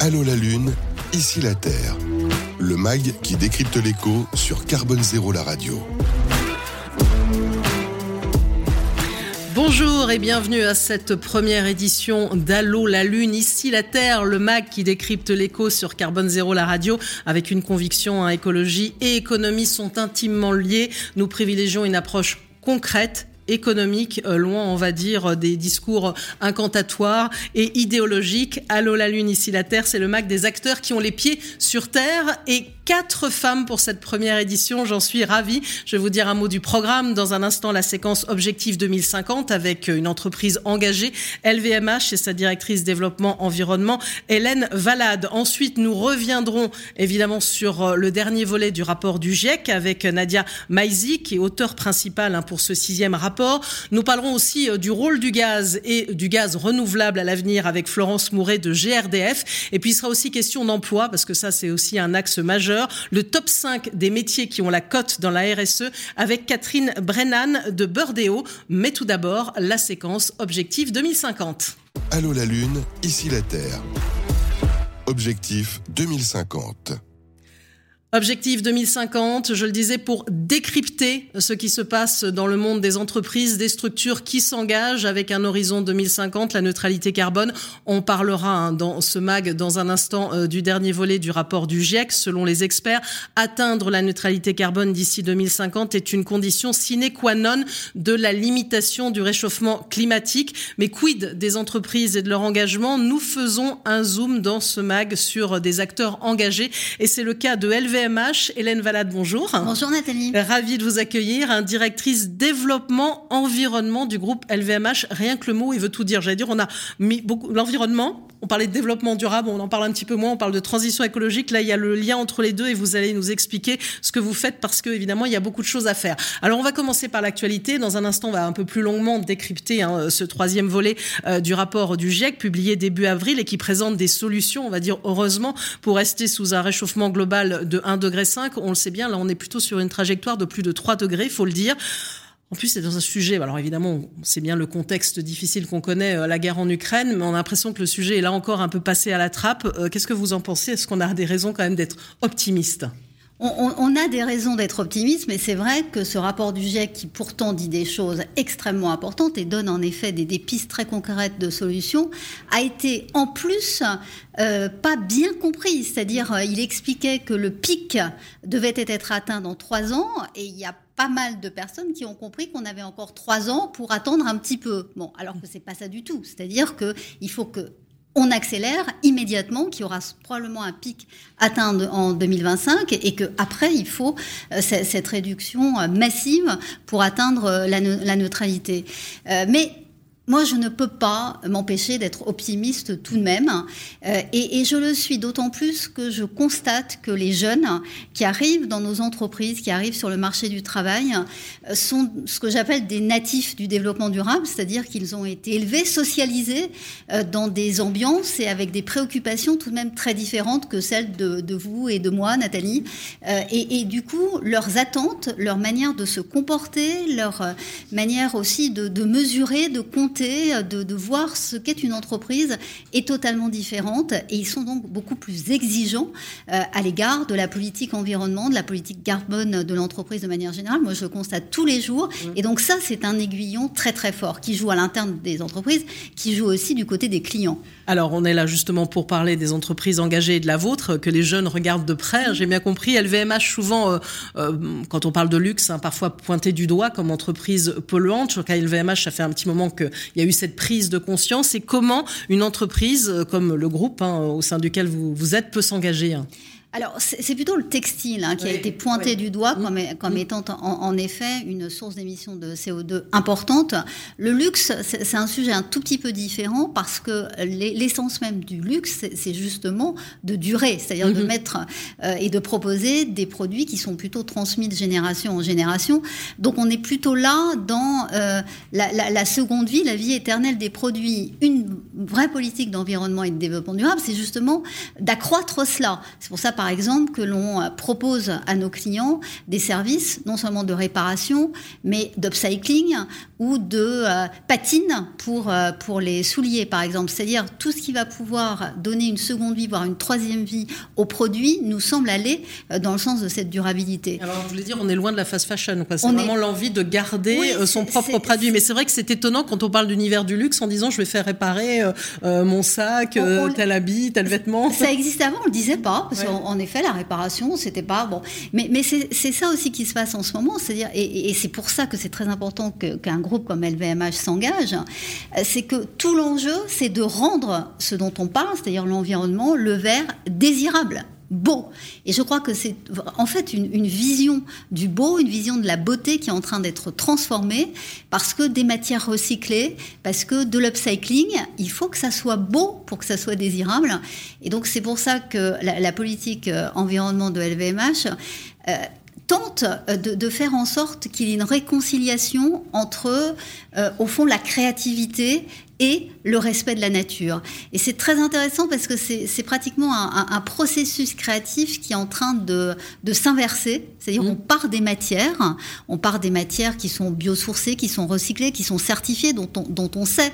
Allô la Lune, ici la Terre. Le MAG qui décrypte l'écho sur Carbone Zéro la radio. Bonjour et bienvenue à cette première édition d'Allô la Lune, ici la Terre, le MAG qui décrypte l'écho sur Carbone Zéro la radio avec une conviction, hein, écologie et économie sont intimement liées. Nous privilégions une approche concrète économique, euh, loin, on va dire, des discours incantatoires et idéologiques. Allô la Lune, ici la Terre, c'est le MAC des acteurs qui ont les pieds sur Terre et quatre femmes pour cette première édition. J'en suis ravie. Je vais vous dire un mot du programme. Dans un instant, la séquence Objectif 2050 avec une entreprise engagée, LVMH et sa directrice développement environnement, Hélène Valade. Ensuite, nous reviendrons évidemment sur euh, le dernier volet du rapport du GIEC avec Nadia Maizi, qui est auteur principal hein, pour ce sixième rapport. Nous parlerons aussi euh, du rôle du gaz et du gaz renouvelable à l'avenir avec Florence Mouret de GRDF. Et puis, il sera aussi question d'emploi parce que ça, c'est aussi un axe majeur le top 5 des métiers qui ont la cote dans la RSE avec Catherine Brennan de Burdeo. Mais tout d'abord, la séquence Objectif 2050. Allô la Lune, ici la Terre. Objectif 2050. Objectif 2050, je le disais, pour décrypter ce qui se passe dans le monde des entreprises, des structures qui s'engagent avec un horizon 2050, la neutralité carbone. On parlera hein, dans ce mag dans un instant euh, du dernier volet du rapport du GIEC. Selon les experts, atteindre la neutralité carbone d'ici 2050 est une condition sine qua non de la limitation du réchauffement climatique. Mais quid des entreprises et de leur engagement? Nous faisons un zoom dans ce mag sur des acteurs engagés et c'est le cas de LV LVMH. Hélène Valade, bonjour. Bonjour Nathalie. Ravie de vous accueillir. directrice développement environnement du groupe LVMH. Rien que le mot, il veut tout dire. J'allais dire, on a mis beaucoup l'environnement. On parlait de développement durable, on en parle un petit peu moins. On parle de transition écologique. Là, il y a le lien entre les deux et vous allez nous expliquer ce que vous faites parce que évidemment, il y a beaucoup de choses à faire. Alors, on va commencer par l'actualité. Dans un instant, on va un peu plus longuement décrypter hein, ce troisième volet euh, du rapport du GIEC publié début avril et qui présente des solutions, on va dire heureusement, pour rester sous un réchauffement global de 1,5 degré. On le sait bien, là on est plutôt sur une trajectoire de plus de 3 degrés, il faut le dire. En plus, c'est dans un sujet, alors évidemment, c'est bien le contexte difficile qu'on connaît, euh, la guerre en Ukraine, mais on a l'impression que le sujet est là encore un peu passé à la trappe. Euh, qu'est-ce que vous en pensez? Est-ce qu'on a des raisons quand même d'être optimiste? On, a des raisons d'être optimiste, mais c'est vrai que ce rapport du GIEC, qui pourtant dit des choses extrêmement importantes et donne en effet des, pistes très concrètes de solutions, a été en plus euh, pas bien compris. C'est-à-dire, euh, il expliquait que le pic devait être atteint dans trois ans, et il y a pas mal de personnes qui ont compris qu'on avait encore trois ans pour attendre un petit peu. Bon, alors que c'est pas ça du tout. C'est-à-dire qu'il faut que on accélère immédiatement, qu'il y aura probablement un pic atteint en 2025 et qu'après, il faut euh, cette réduction euh, massive pour atteindre euh, la, neutralité. Moi, je ne peux pas m'empêcher d'être optimiste tout de même. Euh, et, je le suis d'autant plus que je constate que les jeunes qui arrivent dans nos entreprises, qui arrivent sur le marché du travail, euh, sont ce que j'appelle des natifs du développement durable, c'est-à-dire qu'ils ont été élevés, socialisés euh, dans des ambiances et avec des préoccupations tout de même très différentes que celles de, vous et de moi, Nathalie. Et, du coup, leurs attentes, leur manière de se comporter, leur manière aussi de, de mesurer, de compter, de, voir ce qu'est une entreprise est totalement différente et ils sont donc beaucoup plus exigeants euh, à l'égard de la politique environnement, de la politique carbone de l'entreprise de manière générale. Moi, je le constate tous les jours mmh. et donc ça, c'est un aiguillon très très fort qui joue à l'interne des entreprises, qui joue aussi du côté des clients. Alors, on est là justement pour parler des entreprises engagées et de la vôtre, que les jeunes regardent de près. J'ai bien compris. LVMH, souvent, euh, euh, quand on parle de luxe, hein, parfois pointé du doigt comme entreprise polluante. Je crois LVMH, ça fait un petit moment que il y a eu cette prise de conscience et comment une entreprise euh, comme le groupe hein, au sein duquel vous, vous êtes peut s'engager hein? Alors, c'est plutôt le textile hein, qui a été pointé du doigt comme, comme mmh. étant en, effet une source d'émission de CO2 importante. Le luxe, c'est un sujet un tout petit peu différent parce que l'essence même du luxe, c'est justement de durer, c'est-à-dire de mmh. mettre euh, et de proposer des produits qui sont plutôt transmis de génération en génération. Donc, on est plutôt là dans euh, la, la, seconde vie, la vie éternelle des produits. Une vraie politique d'environnement et de développement durable, c'est justement d'accroître cela. C'est pour ça par exemple, que l'on propose à nos clients des services, non seulement de réparation, mais d'upcycling ou de patine pour, pour les souliers, par exemple. C'est-à-dire tout ce qui va pouvoir donner une seconde vie, voire une troisième vie au produit, nous semble aller dans le sens de cette durabilité. Alors, je voulais dire, on est loin de la fast fashion. C'est vraiment l'envie de garder son propre produit. Mais c'est vrai que c'est étonnant quand on parle d'univers du luxe en disant je vais faire réparer mon sac, tel habit, tel vêtement. Ça existait avant, on le disait pas, parce qu'en effet, la réparation, c'était pas bon. Mais, c'est ça aussi qui se passe en ce moment, c'est-à-dire, et, c'est pour ça que c'est très important qu'un groupe comme LVMH s'engage, c'est que tout l'enjeu, c'est de rendre ce dont on parle, c'est-à-dire l'environnement, le verre désirable beau. Et je crois que c'est en fait une, vision du beau, une vision de la beauté qui est en train d'être transformée parce que des matières recyclées, parce que de l'upcycling, il faut que ça soit beau pour que ça soit désirable. Et donc c'est pour ça que la, politique euh, environnement de LVMH euh, tente euh, de, faire en sorte qu'il y ait une réconciliation entre, au fond, la créativité et le respect de la nature. Et c'est très intéressant parce que c'est pratiquement un, processus créatif qui est en train de, s'inverser. C'est-à-dire mmh. on part des matières, on part des matières qui sont biosourcées, qui sont recyclées, qui sont certifiées, dont on, dont on sait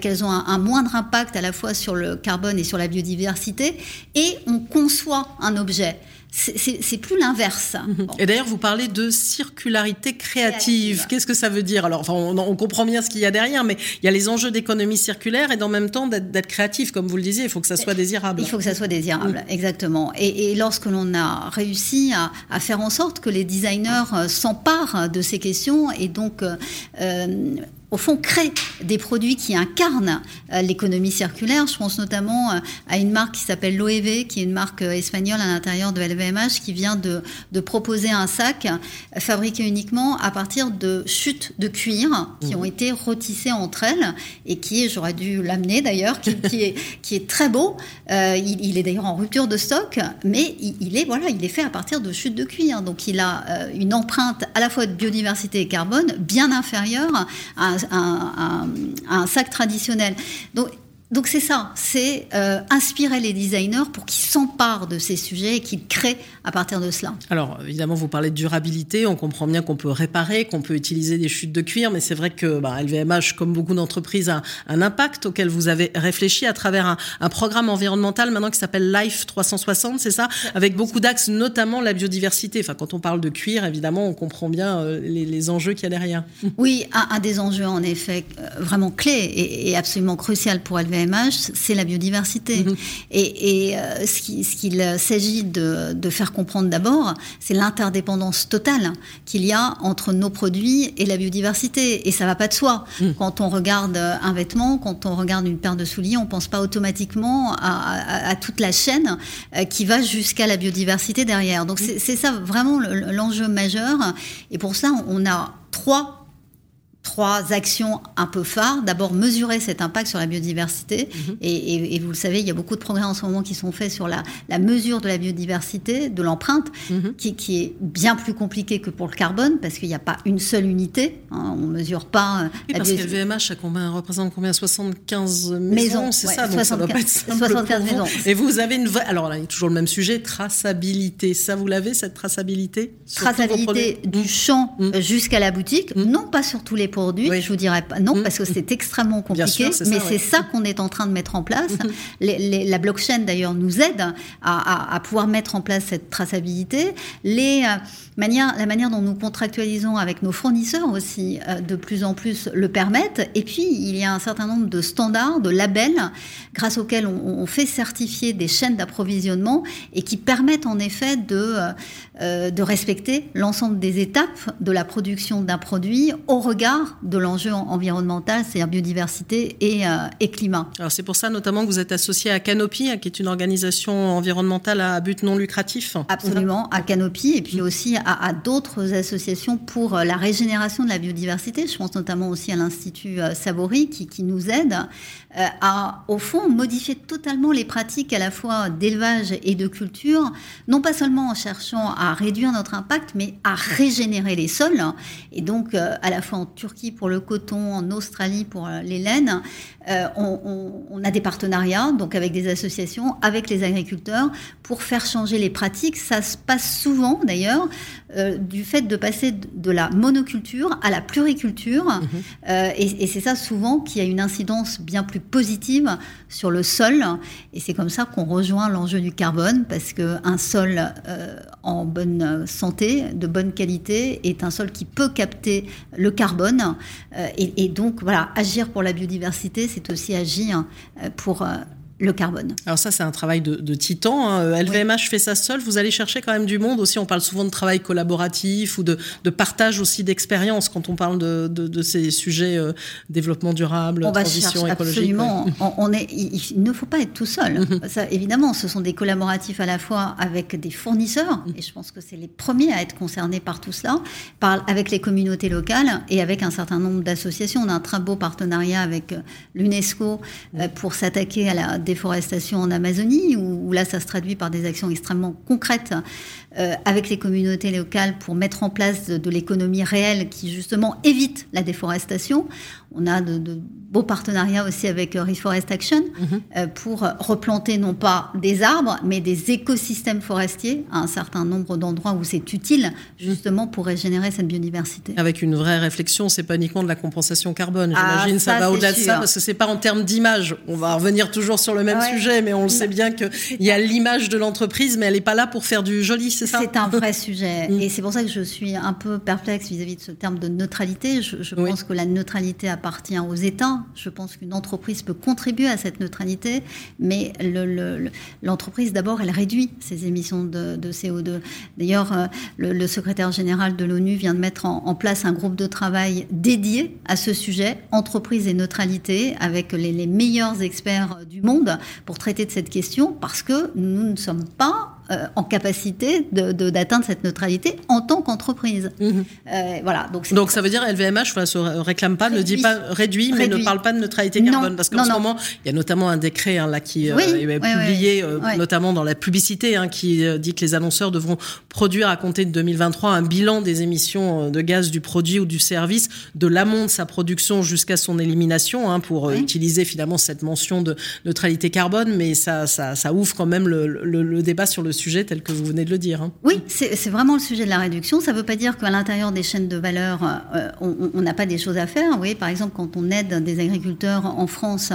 qu'elles ont un, moindre impact à la fois sur le carbone et sur la biodiversité, et on conçoit un objet c'est plus l'inverse. Mhm. Et d'ailleurs, vous parlez de circularité créative. Qu'est-ce que ça veut dire Alors, enfin, on, comprend bien ce qu'il y a derrière, mais il y a les enjeux d'économie circulaire et en même temps d'être créatif, comme vous le disiez, il faut que ça soit désirable. Il faut que ça soit désirable, mm. exactement. Et, lorsque l'on a réussi à, faire en sorte que les designers euh, s'emparent de ces questions et donc euh, euh, au fond, crée des produits qui incarnent euh, l'économie circulaire. Je pense notamment euh, à une marque qui s'appelle Loewe, qui est une marque euh, espagnole à l'intérieur de LVMH, qui vient de, de, proposer un sac fabriqué uniquement à partir de chutes de cuir qui mmh. ont été retissées entre elles et qui est, j'aurais dû l'amener d'ailleurs, qui, est, qui est très beau. il, est d'ailleurs en rupture de stock, mais il, est voilà, il est fait à partir de chutes de cuir. Donc il a une empreinte à la fois de biodiversité et carbone bien inférieure à un, un, sac traditionnel. Donc c'est ça, c'est euh, inspirer les designers pour qu'ils s'emparent de ces sujets et qu'ils créent à partir de cela. Alors évidemment, vous parlez de durabilité, on comprend bien qu'on peut réparer, qu'on peut utiliser des chutes de cuir, mais c'est vrai que bah, LVMH, comme beaucoup d'entreprises, a un impact auquel vous avez réfléchi à travers un, programme environnemental maintenant qui s'appelle Life 360, c'est ça? Avec beaucoup d'axes, notamment la biodiversité. Enfin, quand on parle de cuir, évidemment, on comprend bien euh, les, enjeux qu'il y a derrière. Oui, un, des enjeux en effet euh, vraiment clé et, et absolument crucial pour LVMH, c'est la biodiversité. Mhm. Et, euh, ce qu'il s'agit de, faire comprendre d'abord, c'est l'interdépendance totale qu'il y a entre nos produits et la biodiversité. Et ça va pas de soi. Mhm. Quand on regarde un vêtement, quand on regarde une paire de souliers, on pense pas automatiquement à, toute la chaîne euh, qui va jusqu'à la biodiversité derrière. Donc mhm. c'est ça vraiment l'enjeu majeur. Et pour ça, on a trois trois actions un peu phares. D'abord, mesurer cet impact sur la biodiversité. Mhm. Et, vous le savez, il y a beaucoup de progrès en ce moment qui sont faits sur la, mesure de la biodiversité, de l'empreinte, mhm. qui, est bien plus compliqué que pour le carbone, parce qu'il n'y a pas une seule unité. Hein, on ne mesure pas. Euh, oui, parce que le VMH combien, représente combien? 75 maisons, c'est ça? Donc ça doit pas être 75 maisons. Et vous avez une vraie. Alors là, il y a toujours le même sujet traçabilité. Ça, vous l'avez, cette traçabilité? Traçabilité du champ mmh. jusqu'à la boutique, mmh. non pas sur tous les aujourd'hui. Je vous dirais pas non, mmh. parce que c'est extrêmement compliqué, mais c'est ça qu'on est en train de mettre en place. Mmh. la blockchain, d'ailleurs, nous aide à, pouvoir mettre en place cette traçabilité. Les, euh, manières, la manière dont nous contractualisons avec nos fournisseurs aussi, euh, de plus en plus le permettent. Et puis, il y a un certain nombre de standards, de labels, grâce auxquels on, fait certifier des chaînes d'approvisionnement et qui permettent en effet de, euh, de respecter l'ensemble des étapes de la production d'un produit au regard de l'enjeu environnemental, c'est-à-dire biodiversité et, euh, et climat. Alors c'est pour ça notamment que vous êtes associé à Canopy, hein, qui est une organisation environnementale à but non lucratif. Absolument, à Canopy et puis aussi à, d'autres associations pour euh, la régénération de la biodiversité. Je pense notamment aussi à l'Institut euh, Savory qui, qui nous aide à, au fond, modifier totalement les pratiques à la fois d'élevage et de culture, non pas seulement en cherchant à réduire notre impact, mais à régénérer les sols. Et donc, à la fois en Turquie pour le coton, en Australie pour les laines. on, a des partenariats, donc avec des associations, avec les agriculteurs, pour faire changer les pratiques. Ça se passe souvent, d'ailleurs, du fait de passer de la monoculture à la pluriculture. Mhm. et, et c'est ça souvent qui a une incidence bien plus positive sur le sol. Et c'est comme ça qu'on rejoint l'enjeu du carbone, parce qu'un sol euh, en bonne santé, de bonne qualité, est un sol qui peut capter le carbone. Euh, et, et, donc, voilà, agir pour la biodiversité, c'est aussi agir euh, pour le carbone. Alors ça, c'est un travail de, titan. LVMH hein. fait ça seul. Vous allez chercher quand même du monde aussi. On parle souvent de travail collaboratif ou de, partage aussi d'expérience quand on parle de, ces sujets euh, développement durable, on transition écologique. Absolument. On, est, il, ne faut pas être tout seul. Mhm. ça, évidemment, ce sont des collaboratifs à la fois avec des fournisseurs, mhm. et je pense que c'est les premiers à être concernés par tout cela, par, avec les communautés locales et avec un certain nombre d'associations. On a un très beau partenariat avec euh, l'UNESCO euh, pour s'attaquer à la déforestation en Amazonie, où, là, ça se traduit par des actions extrêmement concrètes euh, avec les communautés locales pour mettre en place de, l'économie réelle qui, justement, évite la déforestation. On a de, beaux partenariats aussi avec euh, Reforest Action mhm. euh, pour replanter non pas des arbres, mais des écosystèmes forestiers à un certain nombre d'endroits où c'est utile, justement, pour régénérer cette biodiversité. Avec une vraie réflexion, c'est pas uniquement de la compensation carbone. Ah, J'imagine ça, ça va au-delà de ça, parce que c'est pas en termes d'image. On va revenir toujours sur le même sujet, mais on le sait bien qu'il y a l'image de l'entreprise, mais elle n'est pas là pour faire du joli, c'est ça? C'est un vrai sujet. Mm. Et c'est pour ça que je suis un peu perplexe vis-à-vis de ce terme de neutralité. Je, pense que la neutralité appartient aux États. Je pense qu'une entreprise peut contribuer à cette neutralité, mais l'entreprise, d'abord, elle réduit ses émissions de, CO2. D'ailleurs, euh, le, secrétaire général de l'ONU vient de mettre en, place un groupe de travail dédié à ce sujet, entreprise et neutralité, avec les, les meilleurs experts du monde pour traiter de cette question parce que nous ne sommes pas euh, en capacité d'atteindre cette neutralité en tant qu'entreprise. Mhm. Euh, voilà. Donc, donc ça veut dire LVMH ne se réclame pas, ne dit pas réduit, mais ne parle pas de neutralité carbone. Parce qu'en ce moment il y a notamment un décret hein, là qui euh, est publié, notamment dans la publicité, hein, qui dit que les annonceurs devront produire à compter de 2023 un bilan des émissions de gaz du produit ou du service de l'amont de sa production jusqu'à son élimination hein, pour utiliser finalement cette mention de neutralité carbone, mais ça, ça, ça ouvre quand même le, le, le débat sur le sujet tel que vous venez de le dire. Hein. Oui, c'est vraiment le sujet de la réduction. Ça ne veut pas dire qu'à l'intérieur des chaînes de valeur, euh, on n'a pas des choses à faire. Oui, par exemple, quand on aide des agriculteurs en France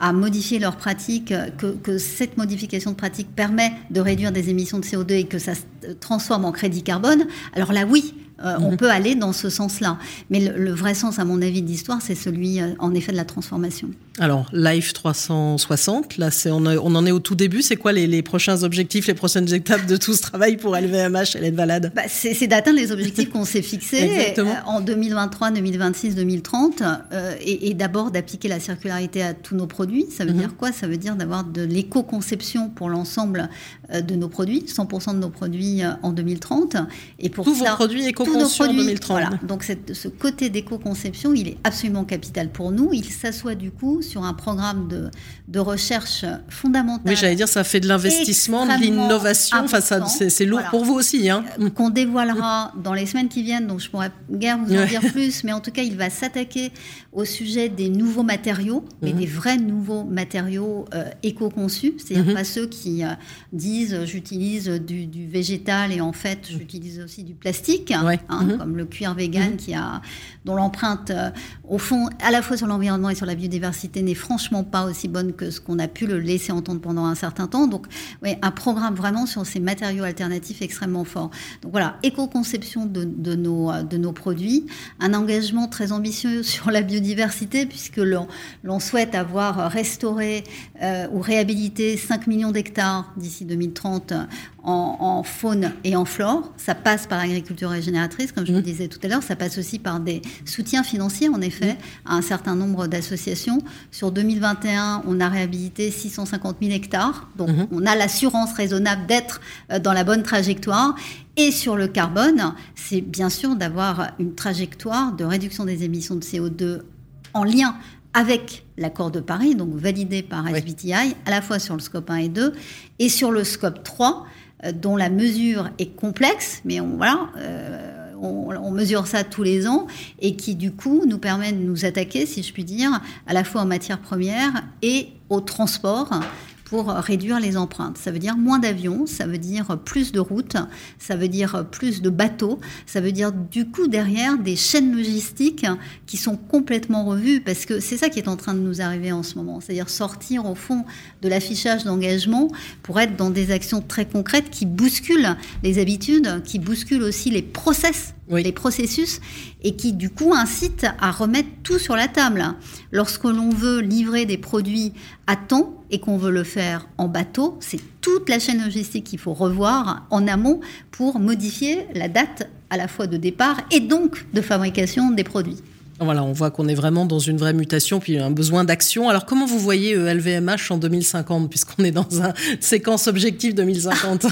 à modifier leurs pratiques, que, que cette modification de pratique permet de réduire des émissions de CO2 et que ça se transforme en crédit carbone, alors là, oui, euh, on mhm. peut aller dans ce sens-là. Mais le, vrai sens, à mon avis, d'histoire, c'est celui, euh, en effet, de la transformation. Alors, Life 360, là, on, on, en est au tout début. C'est quoi les, prochains objectifs, les prochaines étapes de tout ce travail pour LVMH et l'aide Valade? Bah, C'est d'atteindre les objectifs qu'on s'est fixés euh, en 2023, 2026, 2030, et, d'abord d'appliquer la circularité à tous nos produits. Ça veut mhm. dire quoi? Ça veut dire d'avoir de l'éco-conception pour l'ensemble de nos produits, 100% de nos produits en 2030. Et pour tous vos produits éco voilà. Donc ce côté d'éco-conception, il est absolument capital pour nous. Il s'assoit du coup sur un programme de, de recherche fondamentale. Oui, j'allais dire, ça fait de l'investissement, de l'innovation. Enfin, c'est lourd pour vous aussi. Hein. Euh, qu'on dévoilera dans les semaines qui viennent, donc je pourrais guère vous en dire plus, mais en tout cas, il va s'attaquer au sujet des nouveaux matériaux, mais mhm. des vrais nouveaux matériaux euh, éco-conçus, c'est-à-dire mhm. pas ceux qui euh, disent j'utilise du, végétal et en fait j'utilise aussi du plastique. Hein, mhm. comme le cuir vegan, qui a, dont l'empreinte, euh, au fond, à la fois sur l'environnement et sur la biodiversité, n'est franchement pas aussi bonne que ce qu'on a pu le laisser entendre pendant un certain temps. Donc, un programme vraiment sur ces matériaux alternatifs extrêmement fort. Donc voilà, éco-conception de, de, nos, euh, de nos produits, un engagement très ambitieux sur la biodiversité, puisque l'on souhaite avoir restauré euh, ou réhabilité 5 millions d'hectares d'ici 2030 en, faune et en flore. Ça passe par l'agriculture régénératrice, comme je vous le mmh. disais tout à l'heure. Ça passe aussi par des soutiens financiers, en effet, mmh. à un certain nombre d'associations. Sur 2021, on a réhabilité 650 000 hectares. Donc, mmh. on a l'assurance raisonnable d'être euh, dans la bonne trajectoire. Et sur le carbone, c'est bien sûr d'avoir une trajectoire de réduction des émissions de CO2 en lien avec l'accord de Paris, donc validé par SBTI, à la fois sur le scope 1 et 2, et sur le scope 3, euh, dont la mesure est complexe, mais on, voilà, euh, on, mesure ça tous les ans et qui du coup nous permet de nous attaquer, si je puis dire, à la fois en matière première et au transport pour réduire les empreintes. Ça veut dire moins d'avions, ça veut dire plus de routes, ça veut dire plus de bateaux, ça veut dire du coup derrière des chaînes logistiques qui sont complètement revues parce que c'est ça qui est en train de nous arriver en ce moment, c'est-à-dire sortir au fond de l'affichage d'engagement pour être dans des actions très concrètes qui bousculent les habitudes, qui bousculent aussi les process les processus, et qui du coup incitent à remettre tout sur la table. Lorsque l'on veut livrer des produits à temps et qu'on veut le faire en bateau, c'est toute la chaîne logistique qu'il faut revoir en amont pour modifier la date à la fois de départ et donc de fabrication des produits. Voilà, on voit qu'on est vraiment dans une vraie mutation, puis un besoin d'action. Alors, comment vous voyez LVMH en 2050, puisqu'on est dans une séquence objectif 2050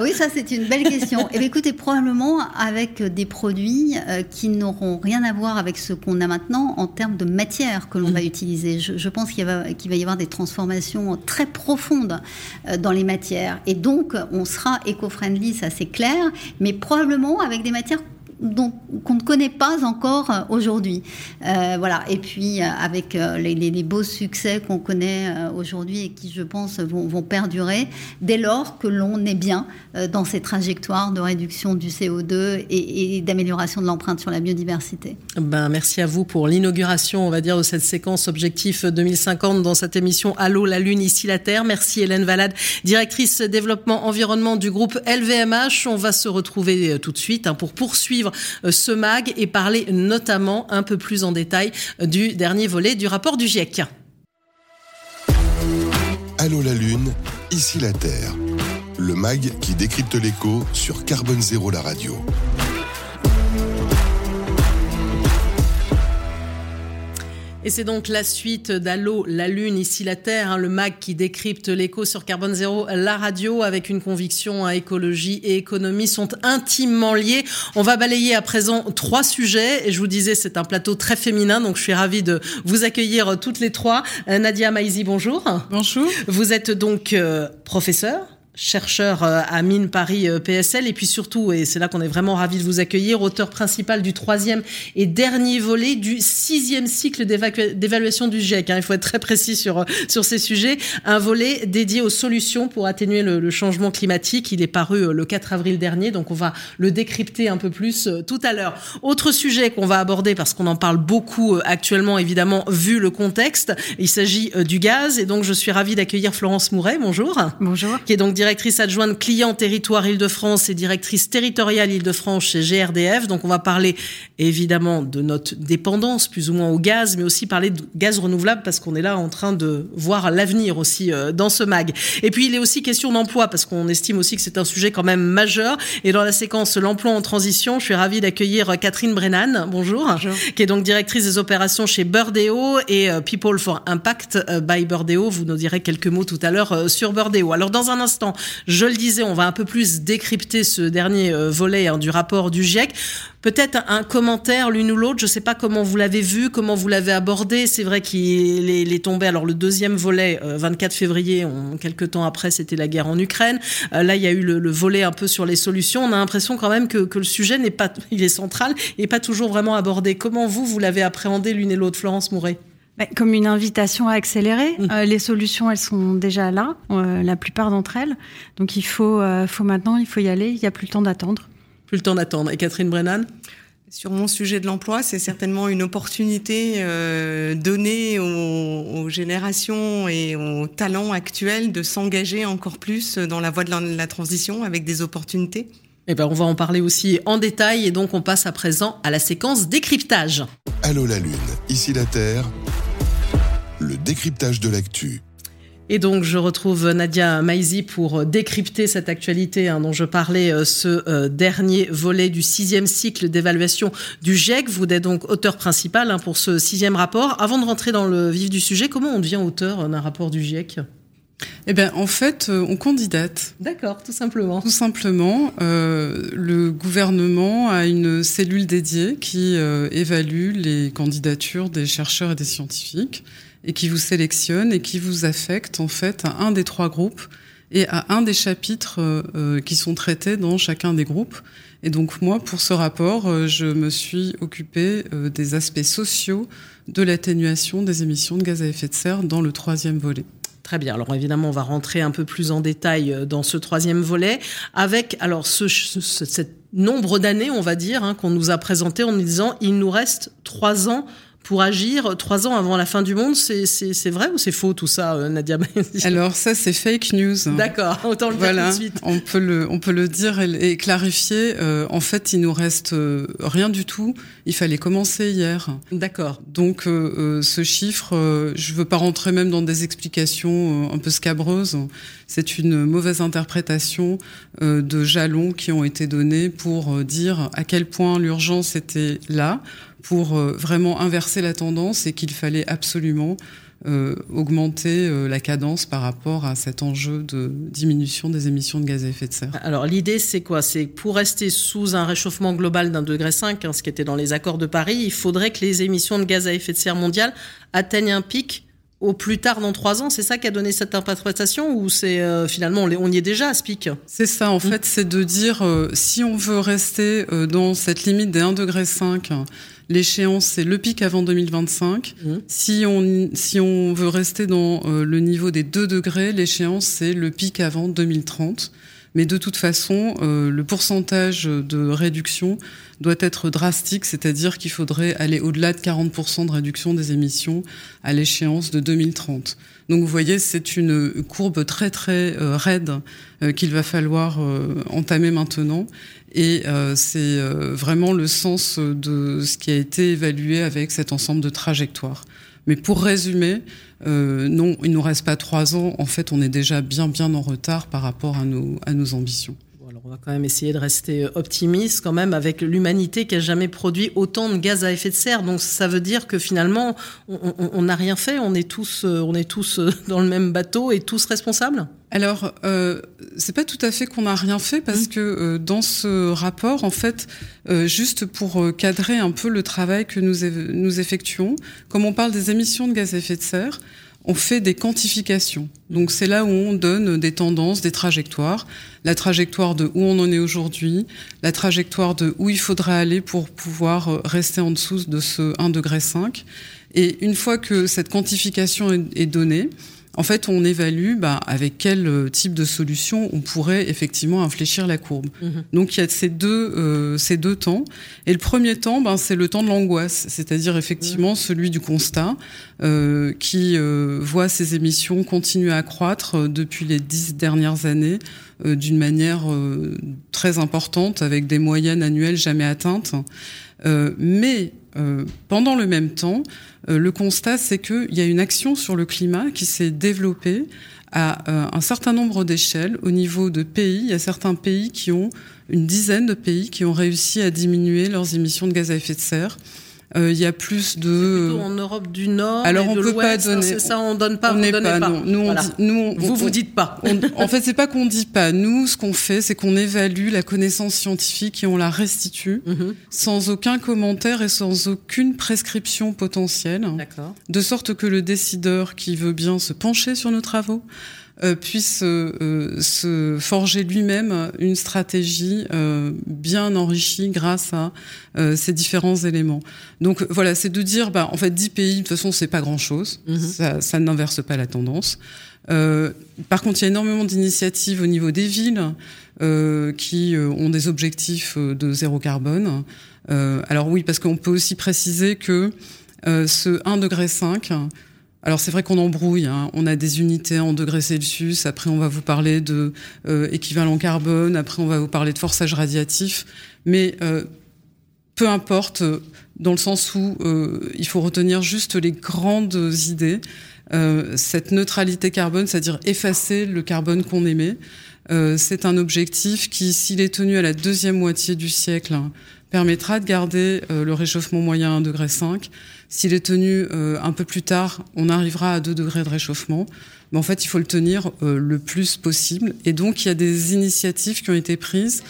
Oui, ça, c'est une belle question. Et eh écoutez, probablement avec des produits euh, qui n'auront rien à voir avec ce qu'on a maintenant en termes de matière que l'on va mm. utiliser. Je, pense qu'il va, va, y avoir des transformations très profondes euh, dans les matières. Et donc, on sera éco-friendly, ça c'est clair, mais probablement avec des matières qu'on ne connaît pas encore euh, aujourd'hui. Euh, voilà. Et puis euh, avec les, beaux succès qu'on connaît aujourd'hui et qui, je pense, vont, perdurer dès lors que l'on est bien dans ces trajectoires de réduction du CO2 et, d'amélioration de l'empreinte sur la biodiversité. Ben, merci à vous pour l'inauguration, on va dire, de cette séquence objectif 2050 dans cette émission Allô la Lune, ici la Terre. Merci Hélène Valade, directrice développement environnement du groupe LVMH. On va se retrouver tout de suite hein, pour poursuivre euh, ce mag et parler notamment un peu plus en détail euh, du dernier volet du rapport du GIEC. Allô la Lune, ici la Terre. Le mag qui décrypte l'écho sur Carbone Zéro la radio. Et c'est donc la suite d'Allo, la Lune, ici la Terre, hein, le mag qui décrypte l'écho sur Carbone Zéro, la radio, avec une conviction à écologie et économie sont intimement liés. On va balayer à présent trois sujets. Et je vous disais, c'est un plateau très féminin, donc je suis ravie de vous accueillir toutes les trois. Euh, Nadia Maïzi, bonjour. Bonjour. Vous êtes donc euh, professeur chercheur euh, à Mine Paris euh, PSL et puis surtout, et c'est là qu'on est vraiment ravi de vous accueillir, auteur principal du troisième et dernier volet du sixième cycle d'évaluation du GIEC. Hein. Il faut être très précis sur, euh, sur ces sujets. Un volet dédié aux solutions pour atténuer le, changement climatique. Il est paru le 4 avril dernier, donc on va le décrypter un peu plus tout à l'heure. Autre sujet qu'on va aborder parce qu'on en parle beaucoup actuellement, évidemment, vu le contexte. Il s'agit du gaz et donc je suis ravie d'accueillir Florence Mouret. Bonjour. Bonjour. Qui est donc directrice adjointe client territoire Île-de-France et directrice territoriale Île-de-France chez GRDF. Donc on va parler évidemment de notre dépendance plus ou moins au gaz, mais aussi parler de gaz renouvelable parce qu'on est là en train de voir l'avenir aussi euh, dans ce mag. Et puis il est aussi question d'emploi parce qu'on estime aussi que c'est un sujet quand même majeur. Et dans la séquence l'emploi en transition, je suis ravie d'accueillir Catherine Brennan. Bonjour. Bonjour. Qui est donc directrice des opérations chez Burdeo et euh, People for Impact euh, by Burdeo. Vous nous direz quelques mots tout à l'heure sur Burdeo. Alors dans un instant, je le disais, on va un peu plus décrypter ce dernier euh, volet hein, du rapport du GIEC. Peut-être un commentaire l'une ou l'autre. Je ne sais pas comment vous l'avez vu, comment vous l'avez abordé. C'est vrai qu'il est, tombé. Alors le deuxième volet, 24 euh, février, on, quelques temps après, c'était la guerre en Ukraine. Euh, là, il y a eu le, volet un peu sur les solutions. On a l'impression quand même que, le sujet n'est pas, il est central et pas toujours vraiment abordé. Comment vous, vous l'avez appréhendé l'une et l'autre, Florence Mouret? Comme une invitation à accélérer. Mmh. Euh, les solutions, elles sont déjà là, euh, la plupart d'entre elles. Donc il faut, euh, faut maintenant, il faut y aller. Il n'y a plus le temps d'attendre. Plus le temps d'attendre. Et Catherine Brennan? Sur mon sujet de l'emploi, c'est certainement une opportunité donnée aux, générations et aux talents actuels de s'engager encore plus dans la voie de la, transition avec des opportunités. Eh ben, on va en parler aussi en détail et donc on passe à présent à la séquence décryptage. Allô la Lune, ici la Terre, le décryptage de l'actu. Et donc, je retrouve Nadia Maizi pour décrypter cette actualité hein, dont je parlais, euh, ce euh, dernier volet du sixième cycle d'évaluation du GIEC. Vous êtes donc auteur principal hein, pour ce sixième rapport. Avant de rentrer dans le vif du sujet, comment on devient auteur d'un rapport du GIEC eh bien, en fait, euh, on candidate. D'accord, tout simplement. Tout simplement. Euh, le gouvernement a une cellule dédiée qui euh, évalue les candidatures des chercheurs et des scientifiques et qui vous sélectionne et qui vous affecte en fait à un des trois groupes et à un des chapitres qui sont traités dans chacun des groupes. Et donc moi, pour ce rapport, je me suis occupée des aspects sociaux de l'atténuation des émissions de gaz à effet de serre dans le troisième volet. Très bien. Alors évidemment, on va rentrer un peu plus en détail euh, dans ce troisième volet avec alors ce, ce, nombre d'années, on va dire, hein, qu'on nous a présenté en nous disant il nous reste trois ans pour agir trois ans avant la fin du monde. C'est vrai ou c'est faux tout ça, euh, Nadia Alors ça, c'est fake news. D'accord, autant le dire tout de suite. On peut le, on peut le dire et, clarifier. Euh, en fait, il nous reste euh, rien du tout. Il fallait commencer hier. D'accord. Donc ce chiffre, je veux pas rentrer même dans des explications un peu scabreuses. C'est une mauvaise interprétation de jalons qui ont été donnés pour dire à quel point l'urgence était là pour euh, vraiment inverser la tendance et qu'il fallait absolument euh, augmenter euh, la cadence par rapport à cet enjeu de diminution des émissions de gaz à effet de serre. Alors l'idée c'est quoi? C'est pour rester sous un réchauffement global d'un degré 5, hein, ce qui était dans les accords de Paris, il faudrait que les émissions de gaz à effet de serre mondiales atteignent un pic au plus tard dans trois ans, c'est ça qui a donné cette interprétation ou c'est finalement on, y est déjà à ce pic? C'est ça, en mmh. fait, c'est de dire si on veut rester dans cette limite des 1,5 degré L'échéance, c'est le pic avant 2025. Mmh. Si, on, si on veut rester dans euh, le niveau des 2 degrés, l'échéance, c'est le pic avant 2030. Mais de toute façon, euh, le pourcentage de réduction doit être drastique, c'est-à-dire qu'il faudrait aller au-delà de 40% de réduction des émissions à l'échéance de 2030. Donc vous voyez, c'est une courbe très très euh, raide euh, qu'il va falloir entamer maintenant. Et c'est vraiment le sens de ce qui a été évalué avec cet ensemble de trajectoires. Mais pour résumer, euh, non, il nous reste pas trois ans. En fait, on est déjà bien, bien en retard par rapport à nos, à nos ambitions. On va quand même essayer de rester optimiste quand même avec l'humanité qui a jamais produit autant de gaz à effet de serre. Donc ça veut dire que finalement, on n'a rien fait. On est tous, euh, on est tous euh, dans le même bateau et tous responsables. Alors, euh, c'est pas tout à fait qu'on n'a rien fait parce mmh. que euh, dans ce rapport, en fait, euh, juste pour cadrer un peu le travail que nous, nous effectuons, comme on parle des émissions de gaz à effet de serre, on fait des quantifications. Donc c'est là où on donne des tendances, des trajectoires, la trajectoire de où on en est aujourd'hui, la trajectoire de où il faudrait aller pour pouvoir rester en dessous de ce 1,5 degré. Et une fois que cette quantification est donnée, en fait, on évalue bah, avec quel euh, type de solution on pourrait effectivement infléchir la courbe. Mhm. Donc il y a ces deux, euh, ces deux temps. Et le premier temps, ben, c'est le temps de l'angoisse, c'est-à-dire effectivement mhm. celui du constat euh, qui euh, voit ses émissions continuer à croître euh, depuis les dix dernières années d'une manière très importante, avec des moyennes annuelles jamais atteintes. Mais pendant le même temps, euh, le constat, c'est qu'il y a une action sur le climat qui s'est développée à euh, un certain nombre d'échelles au niveau de pays. Il y a certains pays qui ont une dizaine de pays qui ont réussi à diminuer leurs émissions de gaz à effet de serre. Euh, il y a plus de. Plutôt en Europe du Nord. Alors et on de peut pas hein, donner. C'est ça, on donne pas. On n'est pas. pas. Non. Nous, on dit, nous, on, vous vous dites pas. en fait, c'est pas qu'on dit pas. Nous, ce qu'on fait, c'est qu'on évalue la connaissance scientifique et on la restitue mhm. sans aucun commentaire et sans aucune prescription potentielle. D'accord. De sorte que le décideur qui veut bien se pencher sur nos travaux puisse euh, euh, se forger lui-même une stratégie bien enrichie grâce à ces différents éléments. Donc voilà, c'est de dire, bah, en fait, 10 pays, de toute façon, c'est pas grand-chose, mhm. ça, ça n'inverse pas la tendance. par contre, il y a énormément d'initiatives au niveau des villes qui ont des objectifs de zéro carbone. alors oui, parce qu'on peut aussi préciser que ce 1,5 degré alors c'est vrai qu'on embrouille. Hein. On a des unités en degrés Celsius. Après, on va vous parler de euh, équivalent carbone. Après, on va vous parler de forçage radiatif. Mais euh, peu importe, dans le sens où euh, il faut retenir juste les grandes idées. cette neutralité carbone, c'est-à-dire effacer le carbone qu'on émet, c'est un objectif qui, s'il est tenu à la deuxième moitié du siècle, permettra de garder le réchauffement moyen à 1,5 degré s'il est tenu euh, un peu plus tard, on arrivera à 2 degrés de réchauffement. Mais en fait, il faut le tenir euh, le plus possible. Et donc, il y a des initiatives qui ont été prises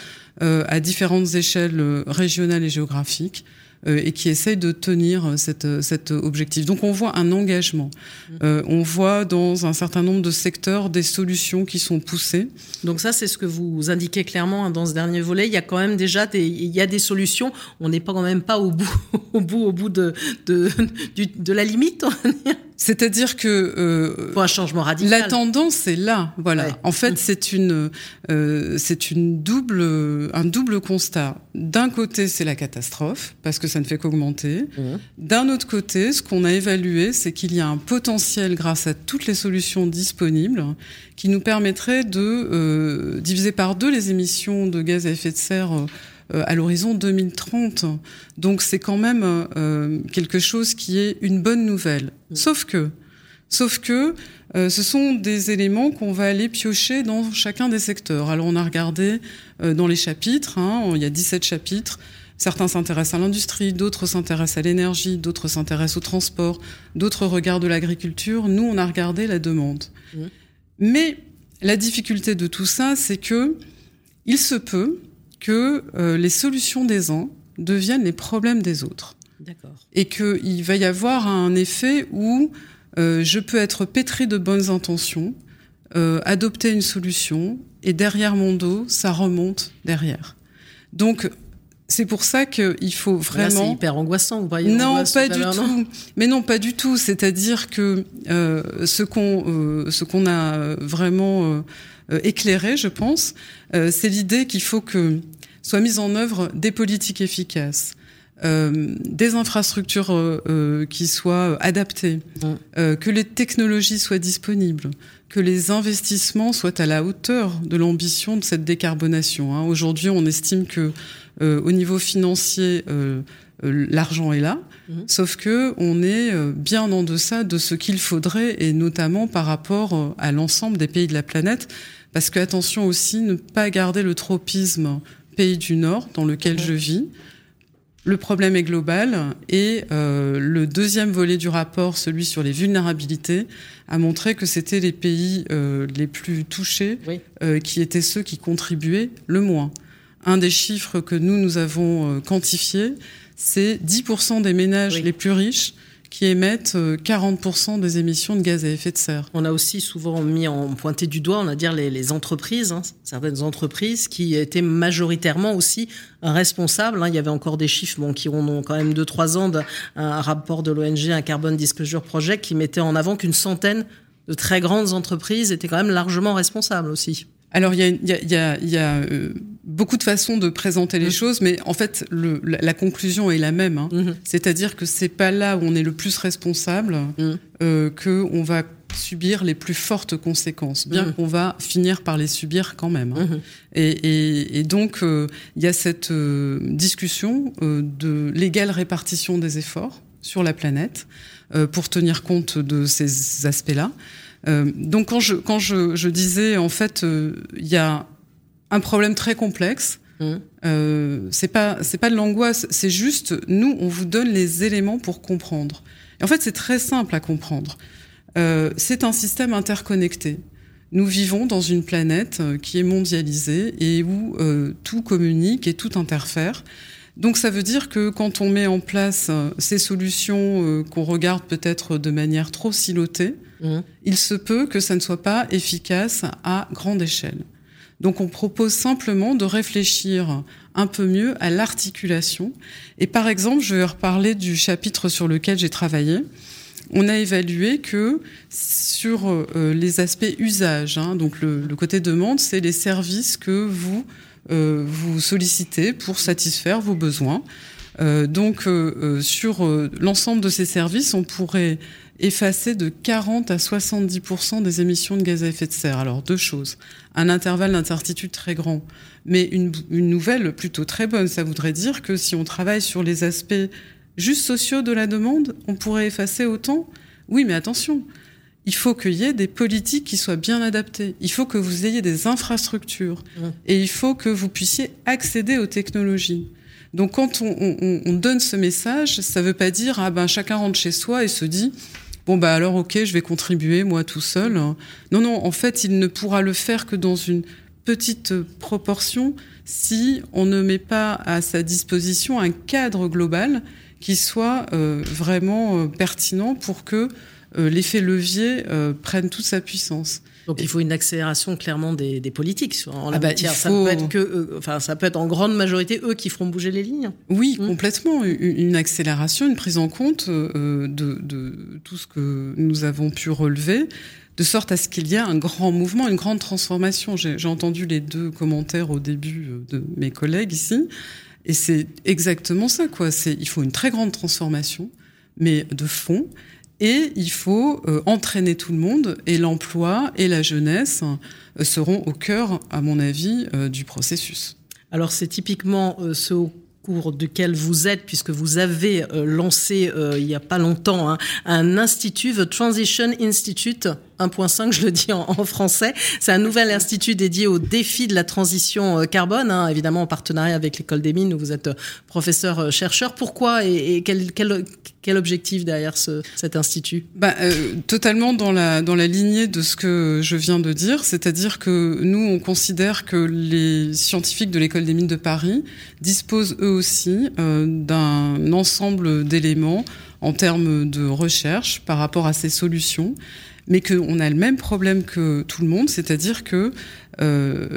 euh, à différentes échelles régionales et géographiques euh, et qui essaye de tenir cette, cet objectif. Donc on voit un engagement. Mmh. Euh, on voit dans un certain nombre de secteurs des solutions qui sont poussées. Donc ça, c'est ce que vous indiquez clairement hein, dans ce dernier volet. Il y a quand même déjà des, il y a des solutions. On n'est pas quand même pas au bout, au bout, au bout de, de, de la limite. C'est-à-dire que euh, pour un changement radical. La tendance est là, voilà. En fait, mmh. c'est une euh, c'est une double un double constat. D'un côté, c'est la catastrophe parce que ça ne fait qu'augmenter. Mmh. D'un autre côté, ce qu'on a évalué, c'est qu'il y a un potentiel grâce à toutes les solutions disponibles qui nous permettrait de euh, diviser par deux les émissions de gaz à effet de serre euh, à l'horizon 2030. Donc c'est quand même euh, quelque chose qui est une bonne nouvelle. Mm. Sauf que, sauf que euh, ce sont des éléments qu'on va aller piocher dans chacun des secteurs. Alors on a regardé dans les chapitres, hein, il y a 17 chapitres. Certains s'intéressent à l'industrie, d'autres s'intéressent à l'énergie, d'autres s'intéressent au transport, d'autres regardent l'agriculture. Nous, on a regardé la demande. Mm. Mais la difficulté de tout ça, c'est que il se peut que euh, les solutions des uns deviennent les problèmes des autres. Et qu'il va y avoir un effet où euh, je peux être pétri de bonnes intentions, euh, adopter une solution, et derrière mon dos, ça remonte derrière. Donc, c'est pour ça qu'il faut vraiment. C'est hyper angoissant, vous voyez. Non, pas du tout. Mais non, pas du tout. C'est-à-dire que ce qu'on ce qu'on a vraiment éclairé, je pense, c'est l'idée qu'il faut que soient mises en œuvre des politiques efficaces, euh, des infrastructures euh, euh qui soient adaptées, euh, que les technologies soient disponibles, que les investissements soient à la hauteur de l'ambition de cette décarbonation. Hein. Aujourd'hui, on estime que au niveau financier, l'argent est là, mm. sauf que on est bien en deçà de ce qu'il faudrait, et notamment par rapport à l'ensemble des pays de la planète. Parce que attention aussi, ne pas garder le tropisme pays du Nord dans lequel je vis. Le problème est global et euh, le deuxième volet du rapport, celui sur les vulnérabilités, a montré que c'était les pays euh, les plus touchés euh, qui étaient ceux qui contribuaient le moins. Un des chiffres que nous, nous avons quantifié, c'est 10% des ménages les plus riches qui émettent 40% euh, des émissions de gaz à effet de serre. On a aussi souvent mis en pointé du doigt, on a dire les, les entreprises, hein, certaines entreprises qui étaient majoritairement aussi responsables. Hein. Il y avait encore des chiffres bon, qui ont quand même 2-3 ans d'un rapport de l'ONG, un Carbon Disclosure Project, qui mettait en avant qu'une centaine de très grandes entreprises étaient quand même largement responsables aussi. Alors il y a, y a, y a, y a euh, beaucoup de façons de présenter les mmh. choses, mais en fait le, la, conclusion est la même. Hein. Mmh. C'est-à-dire que c'est pas là où on est le plus responsable mmh. euh, que on va subir les plus fortes conséquences, bien qu'on va finir par les subir quand même. Hein. Et, et, et, donc euh, il y a cette euh, discussion de l'égale répartition des efforts sur la planète pour tenir compte de ces aspects-là. Euh, donc quand je quand je, je disais en fait euh, il y a un problème très complexe. Mmh. Euh, c'est pas c'est pas de l'angoisse, c'est juste nous on vous donne les éléments pour comprendre. Et en fait c'est très simple à comprendre. Euh, c'est un système interconnecté. Nous vivons dans une planète euh, qui est mondialisée et où tout communique et tout interfère. Donc ça veut dire que quand on met en place ces solutions qu'on regarde peut-être de manière trop silotée, Mmh. il se peut que ça ne soit pas efficace à grande échelle. Donc on propose simplement de réfléchir un peu mieux à l'articulation. Et par exemple, je vais reparler du chapitre sur lequel j'ai travaillé. On a évalué que sur euh, les aspects usage, hein, donc le, côté demande, c'est les services que vous euh, vous sollicitez pour satisfaire vos besoins. Euh, donc sur l'ensemble de ces services, on pourrait effacer de 40 à 70% des émissions de gaz à effet de serre. Alors deux choses. Un intervalle d'incertitude très grand, mais une, une, nouvelle plutôt très bonne. Ça voudrait dire que si on travaille sur les aspects juste sociaux de la demande, on pourrait effacer autant. Oui, mais attention, il faut qu'il y ait des politiques qui soient bien adaptées. Il faut que vous ayez des infrastructures mmh. et il faut que vous puissiez accéder aux technologies. Donc quand on, on, on donne ce message, ça ne veut pas dire ah ben chacun rentre chez soi et se dit bon bah alors ok, je vais contribuer moi tout seul. Non non, en fait, il ne pourra le faire que dans une petite proportion si on ne met pas à sa disposition un cadre global qui soit euh, vraiment euh, pertinent pour que euh, l'effet levier prenne toute sa puissance. Donc il faut une accélération clairement des, politiques en la ah bah, matière. Ça peut être que, enfin ça peut être en grande majorité eux qui feront bouger les lignes. Oui, mmh. complètement. Une, accélération, une prise en compte de, de, tout ce que nous avons pu relever de sorte à ce qu'il y ait un grand mouvement, une grande transformation. J'ai entendu les deux commentaires au début euh, de mes collègues ici, et c'est exactement ça, quoi. C'est il faut une très grande transformation, mais de fond, et il faut euh, entraîner tout le monde, et l'emploi et la jeunesse euh, seront au cœur, à mon avis, du processus. Alors c'est typiquement ce cours duquel vous êtes, puisque vous avez lancé il n'y a pas longtemps hein, un institut, The Transition Institute, 1.5, je le dis en, français. C'est un nouvel institut dédié aux défis de la transition euh, carbone, hein, évidemment en partenariat avec l'école des mines où vous êtes euh, professeur euh. Pourquoi et, quel, objectif derrière ce, cet institut? Bah, Totalement dans la, dans la lignée de ce que je viens de dire, c'est-à-dire que nous, on considère que les scientifiques de l'école des mines de Paris disposent eux aussi d'un ensemble d'éléments en termes de recherche par rapport à ces solutions mais qu'on a le même problème que tout le monde, c'est-à-dire que euh,